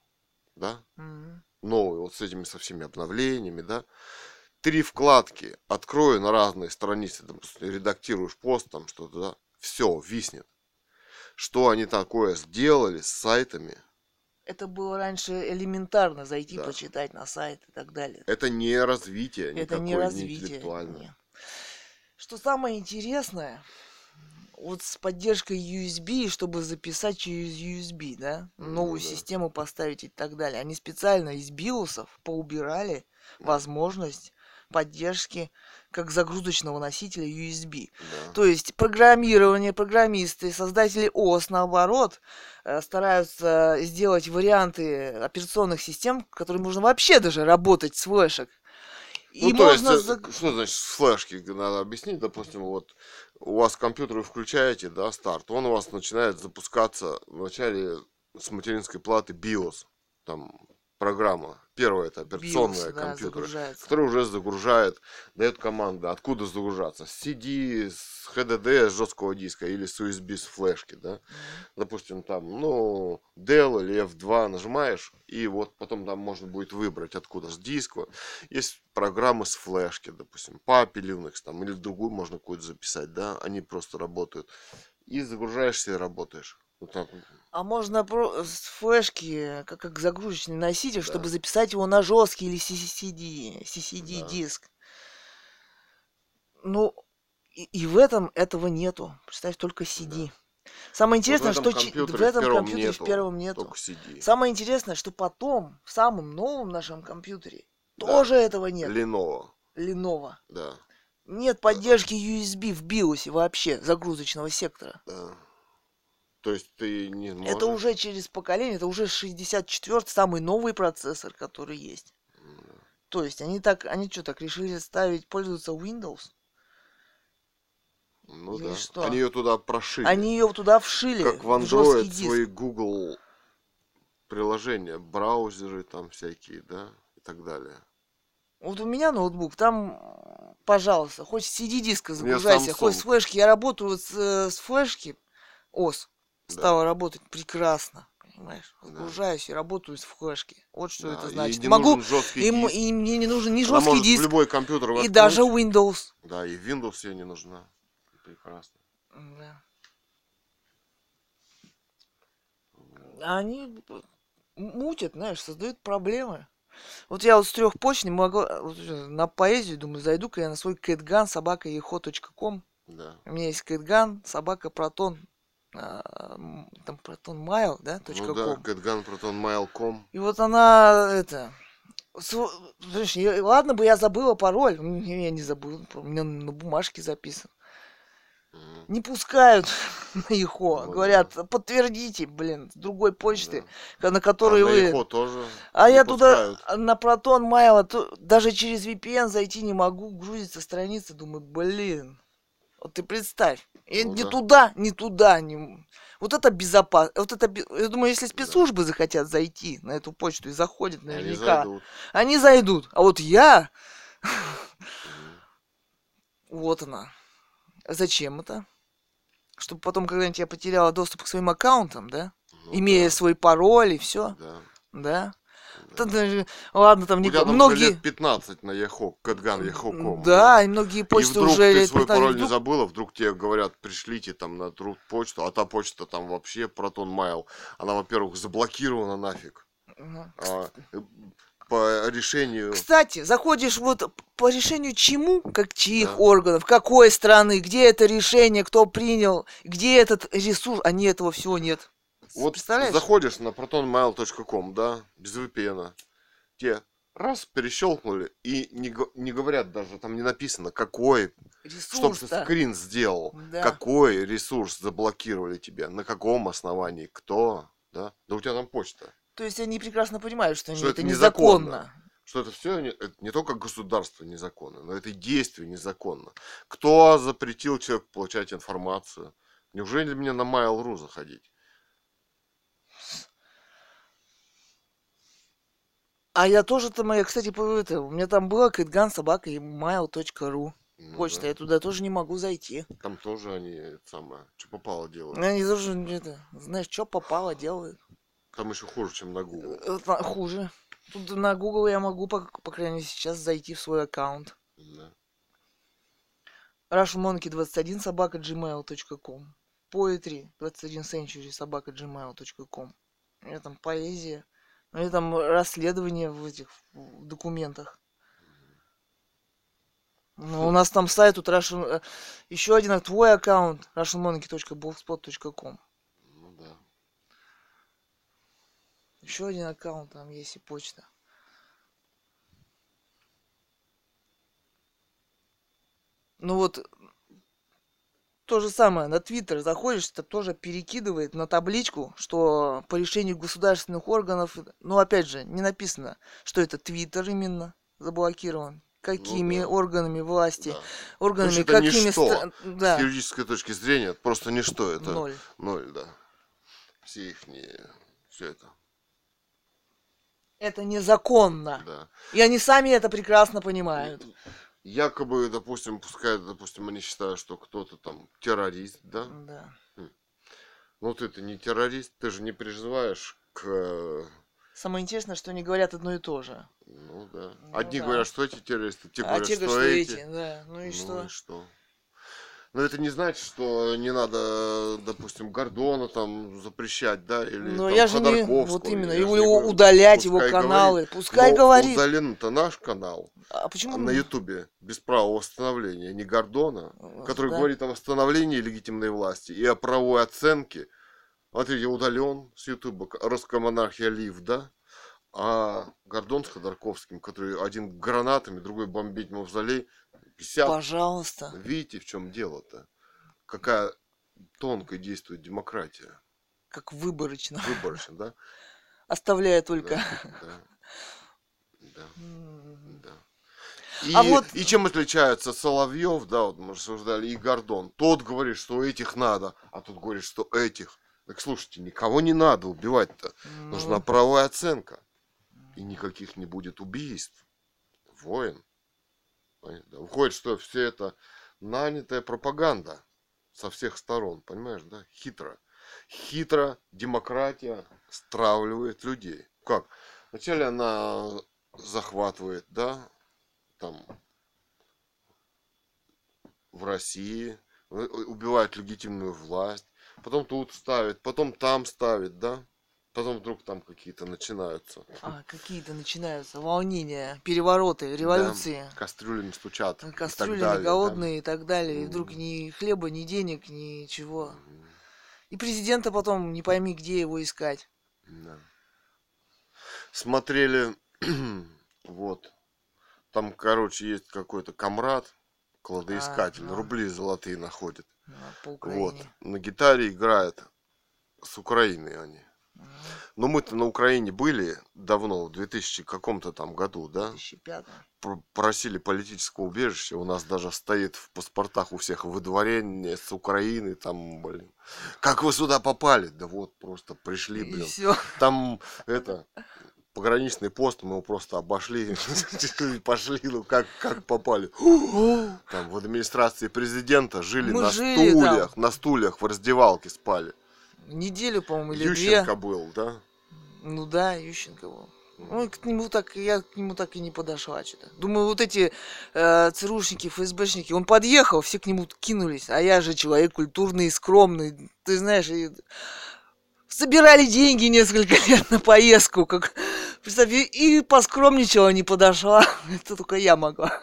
да, Мгм. новый, вот с этими со всеми обновлениями, да. Три вкладки открою на разные страницы, допустим, редактируешь пост, там что-то, да, все, виснет. Что они такое сделали с сайтами, Это было раньше элементарно зайти, Да. почитать на сайт и так далее. это не развитие Это никакое, не не развитие. интеллектуальное. не. Что самое интересное, вот с поддержкой USB, чтобы записать через USB, да, Ну новую да. систему поставить и так далее, они специально из биосов поубирали возможность поддержки как загрузочного носителя USB. Да. То есть программирование, программисты, создатели ОС, наоборот, э, стараются сделать варианты операционных систем, которые можно вообще даже работать с флешек. И ну, то есть, можно... э, заг- что значит с флешки надо объяснить, допустим, вот у вас компьютер вы включаете, да, старт, он у вас начинает запускаться вначале с материнской платы BIOS, там программа, первая это операционная BIOS, да, компьютера, загружается. который уже загружает, дает команды, откуда загружаться, с CD, с HDD, с жесткого диска или с USB, с флешки, да, допустим, там, ну, Dell или F2 нажимаешь, и вот потом там можно будет выбрать, откуда с диска. Есть программы с флешки, допустим, Papi Linux, там, или другую можно какую-то записать, да, они просто работают. И загружаешься и работаешь. Вот так вот. А можно про- с флешки, как, как загрузочный носитель, Да. чтобы записать его на жесткий или CCD, CCD Да. диск. Ну, и, и в этом этого нету. Представь, только CD. Самое интересное, Вот в что в этом первом компьютере в первом нету. Только CD. Самое интересное, что потом, в самом новом нашем компьютере, Да. тоже этого нет. Lenovo, Lenovo. да, Нет поддержки USB в BIOS вообще, загрузочного сектора. да. То есть ты не можешь... Это уже через поколение, это уже 64 самый новый процессор, который есть. М, То есть они так, они что так решили ставить, пользоваться Windows? Ну Или да. что? Они ее туда прошили. Они ее туда вшили как в Android диск. свои Google приложения, браузеры там всякие, да, и так далее. Вот у меня ноутбук, там, пожалуйста, хоть У меня загружайся, хоть с флешки. Я работаю вот с, э, с флешки, ОС, Да. стала работать прекрасно, понимаешь? Да. Загружаюсь и работаю с флешки. Вот что Да, это и значит. не Могу, и, и мне не нужен ни Она жесткий диск, любой компьютер и воткнуть. даже Windows. Да, и Windows тебе не нужна. Прекрасно. Да. Они мутят, знаешь, создают проблемы. Вот я вот с трех почт не могу а, вот, на поэзию, думаю, зайду-ка я на свой кэтган собака ком. Да. У меня есть кэтган, собака протон, там протон майл, да, точка Ну да, ком. catgunprotonmail.com. И вот она, это, знаешь, я- ладно бы я забыла пароль, м, я не забыл, у меня на бумажке записан. Не пускают <laughs> на ИХО, Ну говорят, подтвердите, блин, с другой почты, Да. на А которой на вы... Ихо тоже А я туда пускают. на Протон Майл то- даже через VPN зайти не могу, грузится страница, думаю, блин. Вот ты представь, и Ну не да. туда, не туда, не... Вот это безопасно. Вот это, я думаю, если Да. спецслужбы захотят зайти на эту почту и заходят Они наверняка, зайдут. они зайдут. А вот я, <laughs> вот она. Зачем это? Чтобы потом когда-нибудь я потеряла доступ к своим аккаунтам, да? Ну Имея да, свой пароль и все, да, да? Ладно, там не... многие... лет 15 на Яхо, Кэтган Яхо.ком. Да, и многие И почты вдруг уже ты свой 15 пароль не забыла, вдруг тебе говорят, пришлите там на труд почту, а та почта там вообще Протон Майл. Она, во-первых, заблокирована нафиг. А, э, по решению... Кстати, заходишь вот по решению чему, как чьих Да. органов, какой страны, где это решение, кто принял, где этот ресурс, а не этого всего нет. Вот Представляешь? заходишь на protonmail.com, да, без VPN, те раз перещелкнули и не, не говорят даже, там не написано, какой, чтоб ты скрин сделал, Да. какой ресурс заблокировали тебе, на каком основании, кто, да, да у тебя там почта. То есть они прекрасно понимают, что, Что это это незаконно. незаконно. Что это все не, это не только государство незаконно, но это и действие незаконно. Кто запретил человеку получать информацию? Неужели мне на Mail.ru заходить? А я тоже там, я, кстати, это, у меня там было кэтган собака и mail.ru. Ну Почта, да. я туда тоже не могу зайти. Там тоже они это самое, что попало делают. Они тоже, это, знаешь, что попало, делают. Там еще хуже, чем на Google. Э, Хуже. Тут на Google я могу, по, по крайней мере, сейчас зайти в свой аккаунт. Да. russianmonkey 21 собака gmail.com poetry 21 century собака gmail.com у меня там поэзия у меня там расследование в этих в документах. Ну, у нас там сайт тут Russian... еще один а, твой аккаунт russianmonkey.blogspot.com Ну да. еще один аккаунт там есть и почта. Ну вот, то же самое, на Твиттер заходишь, это тоже перекидывает на табличку, что по решению государственных органов, ну опять же, не написано, что это Твиттер именно заблокирован, какими да. органами власти, да. органами, это какими... ничто. стра- Да, С юридической точки зрения это просто ничто. Это ноль. ноль, да. Все их все это. Это незаконно. Да. И они сами это прекрасно понимают. Якобы, допустим, пускай, допустим, они считают, что кто-то там террорист, да? Да. Ну ты-то не террорист, ты же не призываешь к... Самое интересное, что они говорят одно и то же. Ну да. Ну Одни да. говорят, что эти террористы, те а говорят, те что, говорят, что эти. эти, да. Ну и Ну что? и что? Но это не значит, что не надо, допустим, Гордона там запрещать, да, или Но там я же не... Вот именно. я Его, не его удалять, его каналы. говорит. Пускай Но говорит. удален-то наш канал А почему? а на Ютубе без права восстановления, не Гордона, Ну, который да. говорит о восстановлении легитимной власти и о правовой оценке. Смотрите, удален с Ютуба русская монархия Лив, да? А Гордон с Ходорковским, который один гранатами, другой бомбить мавзолей, 50 Пожалуйста. Видите, в чем дело-то? Какая тонко действует демократия. Как выборочно. Выборочно, да? Оставляя только. Да. Да. Да. И, А вот- и чем отличается Соловьев, да, вот мы рассуждали, и Гордон. Тот говорит, что этих надо, а тот говорит, что этих. Так слушайте, никого не надо убивать-то. Нужна Ну, правовая оценка. И никаких не будет убийств. Воин. Понятно? Выходит, что все это нанятая пропаганда со всех сторон, понимаешь, да? Хитро. Хитро демократия стравливает людей. Как? Вначале она захватывает, да, там, в России, у- убивает легитимную власть, потом тут ставит, потом там ставит, да? Потом вдруг там какие-то начинаются. А, какие-то начинаются волнения, перевороты, революции. Да, кастрюлями стучат. Кастрюлями далее, да. голодные и так далее. И вдруг ни хлеба, ни денег, ничего. И президента потом не пойми, где его искать. Да. Смотрели, <clears throat> вот, там, короче, есть какой-то комрад, кладоискатель, А, ну. рубли золотые находит. Ну, по Вот, на гитаре играет, с Украины они. Но мы-то на Украине были давно, в 2000 каком-то там году, да? 2005. Пр- Просили политического убежища, у нас даже стоит в паспортах у всех выдворение с Украины, там, блин. Как вы сюда попали? Да вот, просто пришли, И блин. все. Там это пограничный пост, мы его просто обошли <laughs> и пошли, ну как, как попали. Там в администрации президента жили Мы на жили там. стульях, на стульях в раздевалке спали. Неделю, по-моему, или Ющенко две. был, да? Ну да, Ющенко был. Ну, к нему так, я к нему так и не подошла что-то. Думаю, вот эти э, ЦРУшники, ФСБшники, он подъехал, все к нему кинулись, а я же человек культурный скромный, ты знаешь, и собирали деньги несколько <laughs> лет на поездку, как, представь, и, и поскромничала, не подошла, <laughs> это только я могла.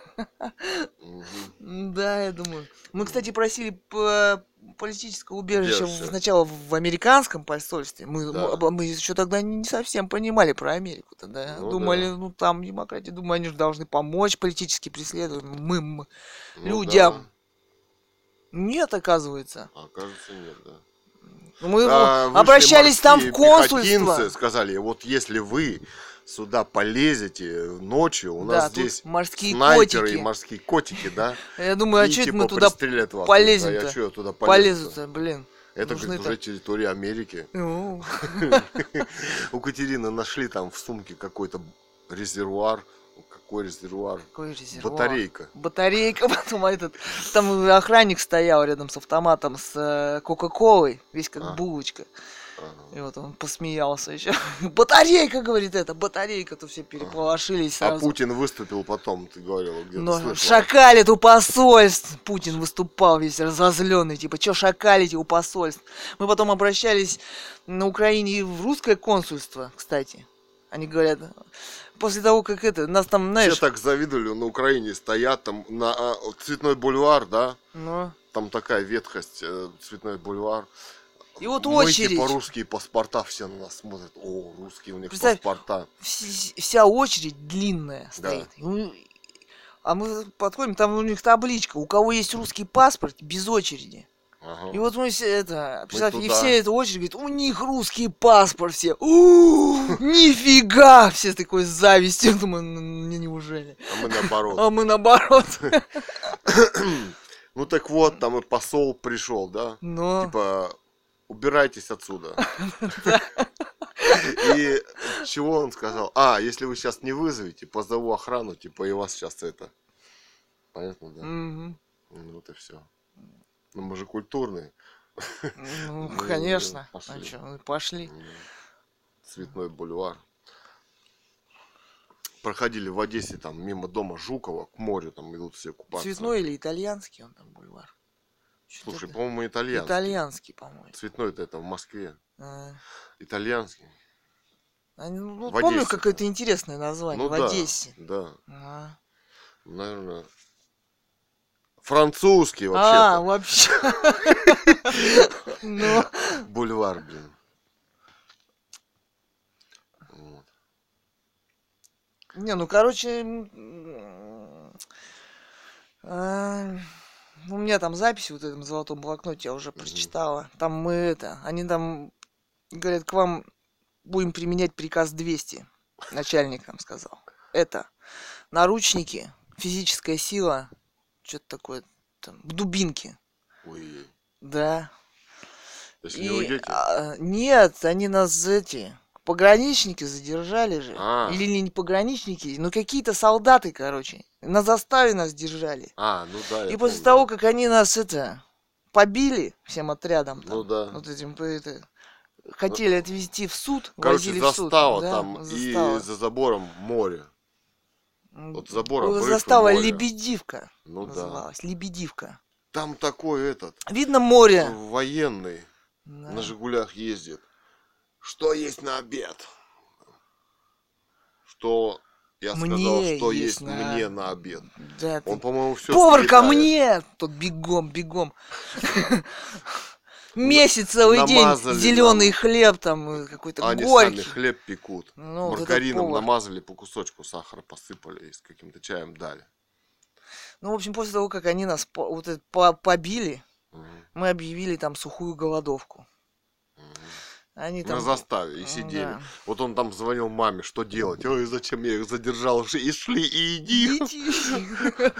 Да, я думаю. Мы, кстати, просили п- политическое убежище в- сначала в американском посольстве. Мы, Да. мы, мы еще тогда не совсем понимали про Америку. Тогда Ну думали, да. ну там демократия, думаю, они же должны помочь политически преследуемым. Мы, мы. Ну Людям. Нет, оказывается. да. А, нет, да. Мы А, обращались там в консульство. сказали, вот если вы сюда полезете ночью, у Да, нас здесь морские снайперы котики. и морские котики, да? <laughs> Я думаю, а что это типа, мы туда? Да, я что, я туда полезу блин. Это, нужны говорит, уже территория Америки. <laughs> Ну, <laughs> У Катерины нашли там в сумке какой-то резервуар. Какой резервуар? какой резервуар. Батарейка. батарейка, потом этот, там охранник стоял рядом с автоматом с э, Кока-Колой, весь как А. булочка. Ага. И вот он посмеялся еще. <laughs> Батарейка, говорит это, батарейка, то все переполошились А сразу. Путин выступил потом, ты говорила, где-то Но шакалит у посольств. Путин выступал весь разозленный, типа, что шакалите у посольств? Мы потом обращались на Украине и в русское консульство, кстати. Они говорят, после того, как это, нас там, знаешь, Все так завидовали, на Украине стоят, там на а, Цветной бульвар, да? ну, Там такая ветхость, э, Цветной бульвар. И вот Мы, очередь. типа русские паспорта все на нас смотрят. О, русские у них Представь, паспорта. вс- вся очередь длинная Да. стоит. Мы- А мы подходим, там у них табличка, у кого есть русский паспорт, без очереди. Ага. И вот мы все это, представь, и все это очередь говорит, у них русский паспорт все. У, <laughs> нифига! Все с такой завистью, думаю, «Ну, не- неужели? А мы наоборот. А мы наоборот. <coughs> Ну так вот, там и посол пришел, да? Но Типа, убирайтесь отсюда. <laughs> И чего он сказал? А, если вы сейчас не вызовете, позову охрану, типа, и вас сейчас это. Понятно, да? Ну вот и все. Ну мы же культурные. ну, <laughs> конечно. пошли. А пошли. Цветной бульвар. Проходили в Одессе там мимо дома Жукова к морю, там идут все купаться. Цветной или итальянский он там бульвар? Слушай, по-моему, итальянский. Итальянский, по-моему. Цветной это в Москве. А. Итальянский. А, Ну, В помню, Одессе. какое-то интересное название Ну в да, Одессе. Да. А, Наверное. Французский А, вообще-то. вообще. Ну, Бульвар, блин. Вот. не, ну, короче, а, у меня там записи вот в этом золотом блокноте я уже Мгм. прочитала. Там мы это, они там говорят, к вам будем применять приказ 200. Начальник нам сказал. Это наручники, физическая сила, что-то такое, там, дубинки. Ой, Да. если И, не уйдете. а, нет, они нас эти пограничники задержали же. А. Или не пограничники, ну какие-то солдаты, короче. На заставе нас держали. А, ну да. И после помню. того, как они нас это побили всем отрядом, там, Ну да. вот этим это, хотели отвезти в суд, Короче, возили в суд. застава да, там застава. и за забором море. Вот забор, ну, обрыв и Застава море. Лебедивка Ну да. называлась. Лебедивка. Там такой этот Видно море. военный Да. на Жигулях ездит. Что есть на обед? Что я Мне сказал, что есть есть на- мне на обед. Да, ты- Он, по-моему, все Повар ко мне! Тут бегом, бегом. <laughs> Месяц целый день зеленый хлеб там э, какой-то Они горький. сами хлеб пекут. Ну, Маргарином намазали, по кусочку сахара посыпали и с каким-то чаем дали. Ну, в общем, после того, как они нас по- вот это по- побили, Мгм, мы объявили там сухую голодовку. мгм. Они На там... заставе и сидели. да. Вот он там звонил маме, что делать? Ой, зачем я их задержал? И шли, и иди. Идите.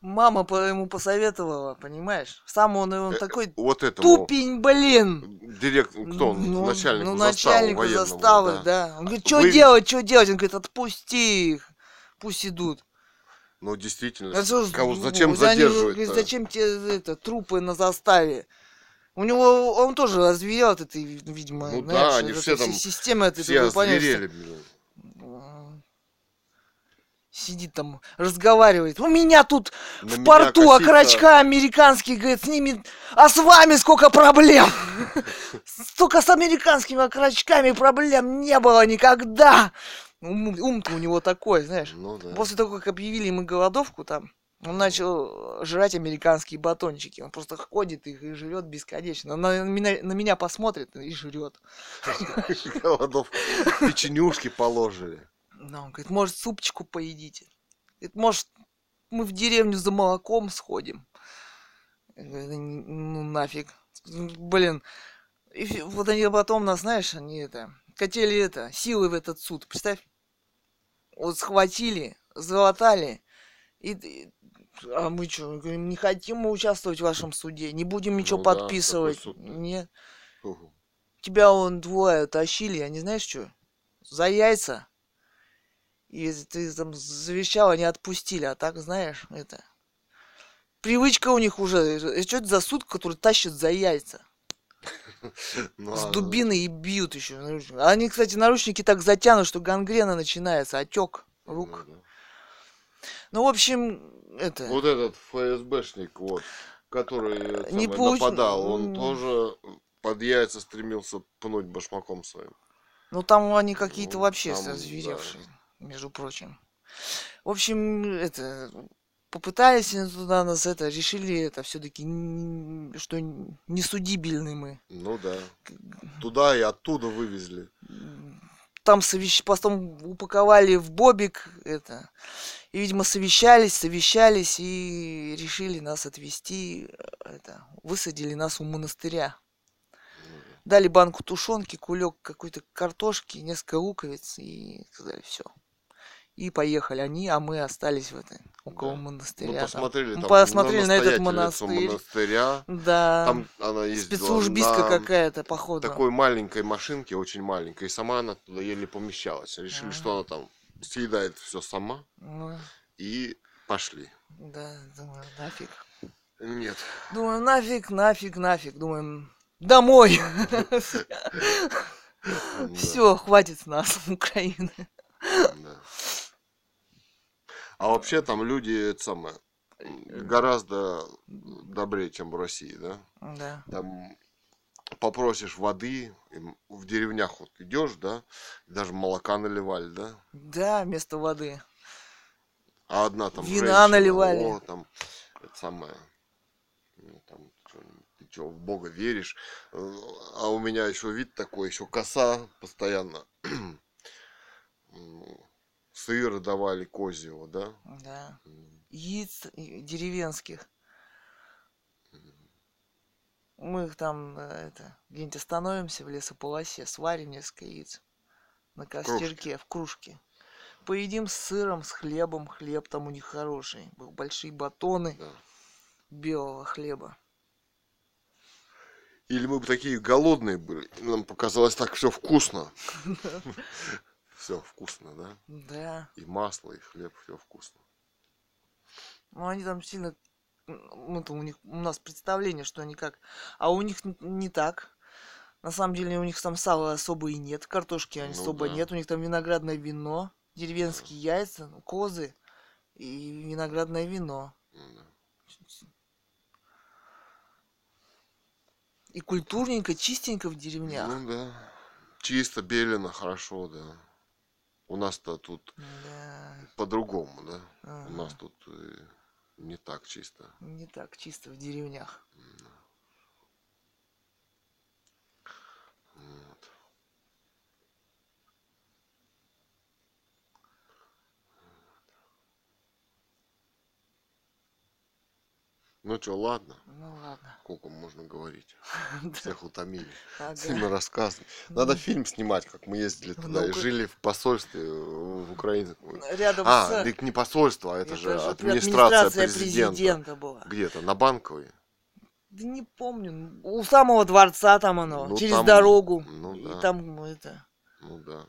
Мама ему посоветовала, понимаешь? Сам он, он Э, такой Вот этому тупень, блин. директор, кто он? Ну, начальник ну, заставы военного, заставы, да. да. Он говорит, что Вы- делать, что делать? Он говорит, отпусти их, пусть идут. Ну, действительно, А кого, ну, зачем задерживать зачем тебе это, трупы на заставе? У него, он тоже разверел от этой, видимо, Ну знаешь, да, они все там система этой, Все озверели, блин. м, Сидит там, разговаривает. У меня тут На в меня порту косится- окорочка американский, говорит, с ними... А с вами сколько проблем? <laughs> Столько с американскими окорочками проблем не было никогда. Ум- Ум-то у него такой, знаешь. Ну. После того, как объявили мы голодовку там, он начал э, жрать американские батончики. Он просто ходит их и жрет бесконечно. На меня, на меня посмотрит и жрет. Печенюшки положили. Да, он говорит, может, супчику поедите? Говорит, может, мы в деревню за молоком сходим? Я говорю, «Да н- ну нафиг. Блин. И вот они потом нас, знаешь, они это, хотели это, силы в этот суд, представь. Вот схватили, залатали, и- а мы что, говорим, не хотим мы участвовать в вашем суде, не будем ничего Ну да, подписывать. суд-то? Нет. Угу. Тебя он двое тащили, они знаешь что? За яйца. И ты там завещал, они отпустили, а так, знаешь, это... Привычка у них уже. Что это за суд, который тащит за яйца? <laughs> Ну, С а дубиной и бьют еще. Они, кстати, наручники так затянут, что гангрена начинается, отек рук. Ну, да. Ну, в общем, это... Вот этот ФСБшник, вот, который э, Не самое, получ- нападал, он тоже под яйца стремился пнуть башмаком своим. Ну, там они какие-то Ну, вообще там, да. озверевшие, между прочим. В общем, это... Попытались туда нас это, решили это все-таки, что несудибельны мы. Ну да. Туда и оттуда вывезли. Там совещ... потом упаковали в бобик это. И, видимо, совещались, совещались и решили нас отвезти, э, это, высадили нас у монастыря. Дали банку тушенки, кулек какой-то картошки, несколько луковиц и сказали все. И поехали они, а мы остались в этой, около Да. монастыря. Ну, там. посмотрели Ну, там посмотрели на этот настоятельницу монастырь. монастыря. Да. Там она ездила Спецслужбистка на какая-то, походу. такой маленькой машинке, очень маленькой, и сама она туда еле помещалась. Решили, Ага. что она там съедает все сама, Ну, и пошли. да, думаю, нафиг. Нет. Думаю, нафиг, нафиг, нафиг. Думаем, домой. Все, хватит с нас, <laughs> Украины. да. А вообще там люди самое гораздо добрее, чем в России, да? Да. Там попросишь воды, в деревнях вот идешь, да, даже молока наливали, да, Да, вместо воды. а одна там Вина женщина, наливали. о, там, это самое, ну, там, ты что, в Бога веришь, Э, а у меня еще вид такой, еще коса постоянно, <clears throat> М, сыра давали козьего, да, Да. Яиц и- деревенских. Мы их там, э, это, где-нибудь остановимся в лесополосе, сварим несколько яиц на костерке, в кружке. Поедим с сыром, с хлебом. Хлеб там у них хороший. Большие батоны да. белого хлеба. Или мы бы такие голодные были, нам показалось так все вкусно. <laughs> Все вкусно, да? Да. И масло, и хлеб, все вкусно. Ну, они там сильно... Ну, то у них у нас представление, что они как... А у них не так. На самом деле у них там сала особо и нет, картошки Ну особо да. нет. У них там виноградное вино, деревенские яйца, ну, козы и виноградное вино. М, да. И культурненько, чистенько в деревнях. Ну да. Чисто, белено, хорошо, да. У нас-то тут Да. по-другому, да. У ага. нас тут э, не так чисто. Не так чисто в деревнях. Вот. Ну что, ладно, Ну ладно. сколько можно говорить. <laughs> Всех утомили. Сильно рассказывать. Надо фильм снимать, как мы ездили туда и жили в посольстве э, в Украине. Рядом А, так не посольство, а это, же администрация, президента. Где-то, на Банковой? Да не помню. У самого дворца там оно, Ну, через дорогу. ну и там это. Ну да.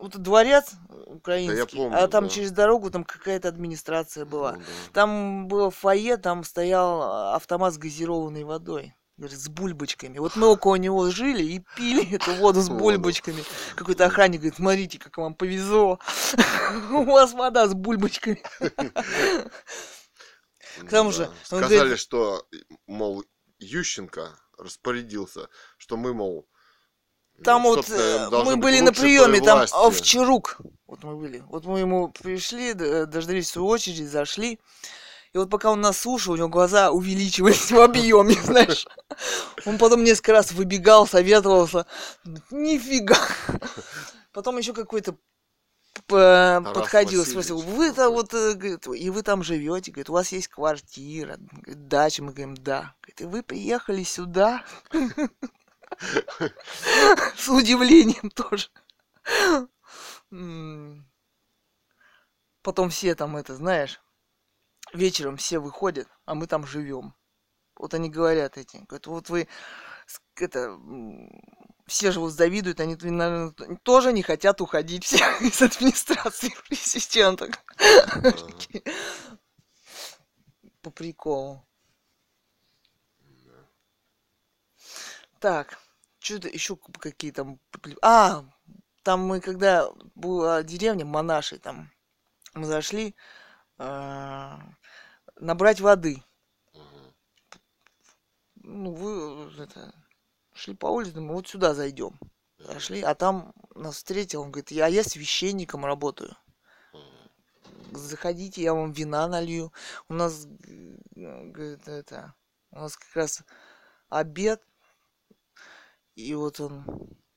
Вот дворец украинский, помню, а там да. через дорогу там какая-то администрация была. Ну да. Там было фойе, там стоял а, автомат с газированной водой. Говорит, с бульбочками. Вот мы около него жили и пили <laughs> эту воду с бульбочками. Какой-то охранник говорит, смотрите, как вам повезло. <laughs> У вас вода с бульбочками. <laughs> К тому же, Да. он Сказали, что, мол, Ющенко распорядился, что мы, мол, Там ну, вот э, мы были на приеме, там. Овчарук. Вот мы были. Вот мы ему пришли, д- дождались свою очередь, зашли. И вот пока он нас слушал, у него глаза увеличивались в объеме, <laughs> знаешь. Он потом несколько раз выбегал, советовался. Нифига. Потом еще какой-то п- подходил, спросил, вы-то вот, э, говорит, и вы там живете, говорит, у вас есть квартира, говорит, дача, мы говорим, да. Говорит, и вы приехали сюда? <laughs> С удивлением тоже. Потом все там это, знаешь, вечером все выходят, а мы там живем. Вот они говорят эти, говорят, вот вы это все же вот завидуют, они, наверное, тоже не хотят уходить все <laughs> из администрации президента. Такие. По приколу. Так, что-то еще какие там... А, там мы когда была деревня Монаши, там мы зашли а, набрать воды. Ну, вы это, шли по улице, думаю, вот сюда зайдем. Зашли, а там нас встретил, он говорит, я, я священником работаю. Заходите, я вам вина налью. У нас, говорит, это, у нас как раз обед. И вот он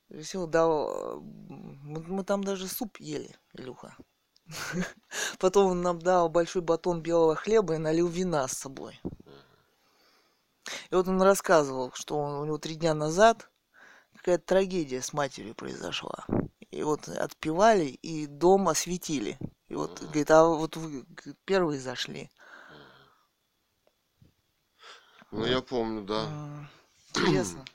решил, дал, мы, мы там даже суп ели, Илюха. <laughs> Потом он нам дал большой батон белого хлеба и налил вина с собой. И вот он рассказывал, что он, у него три дня назад какая-то трагедия с матерью произошла. И вот отпевали, и дом осветили. И вот, Мгм. говорит, а вот вы первые зашли. Ну, я помню, да. Интересно.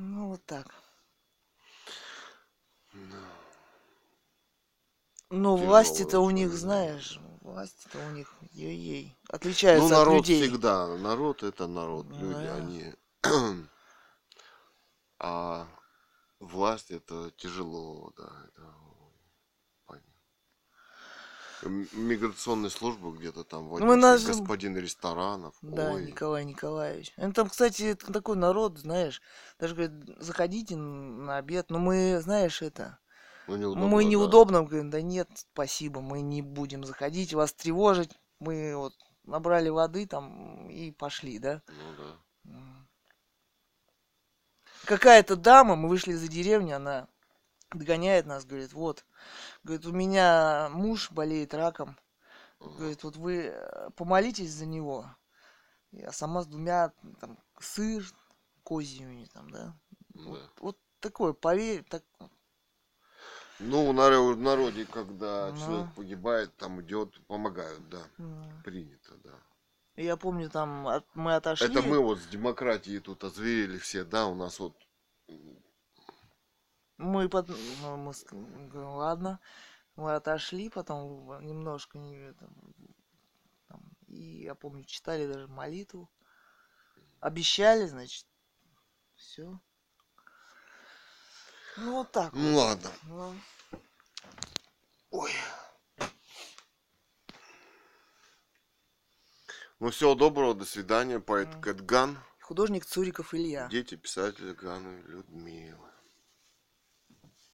Ну, вот так. Но Тяжелая власти-то у них, знаешь, власти-то у них ей-ей. Ну, Отличаются от народ людей. всегда. Народ это народ. Ну, Люди, да. они... <clears throat> А власть это тяжело, да. Это... понятно. М- Миграционная служба где-то там Ну, мы водится. нас- Господин ресторанов. Да, Ой. Николай Николаевич. Ну, там, кстати, это такой народ, знаешь, даже говорит, заходите на обед, но мы, знаешь, это, Ну, неудобно, мы да. неудобно, говорим, да нет, спасибо, мы не будем заходить, вас тревожить. Мы вот набрали воды там и пошли, да. Ну да. Какая-то дама, мы вышли за деревню, она догоняет нас, говорит, вот, говорит, у меня муж болеет раком, говорит, вот вы э, помолитесь за него. Я сама с двумя, там, сыр, козьими, там, да. Вот, Да. вот такое, поверь, так, Ну, в наро- в народе, когда Ну. человек погибает, там идет, помогают, да. м. Принято, да. я помню, там, от- мы отошли. Это мы вот с демократией тут озверили все, да, у нас вот мы, под... Ну, мы... ладно, мы отошли, потом немножко там, и я помню, читали даже молитву. Обещали, значит, все. Ну вот так. Ну вот. ладно. Ну. Ой. Ну всего доброго, до свидания, поэт mm. Кэтган. Художник Цуриков Илья. Дети писателя Гана Людмила.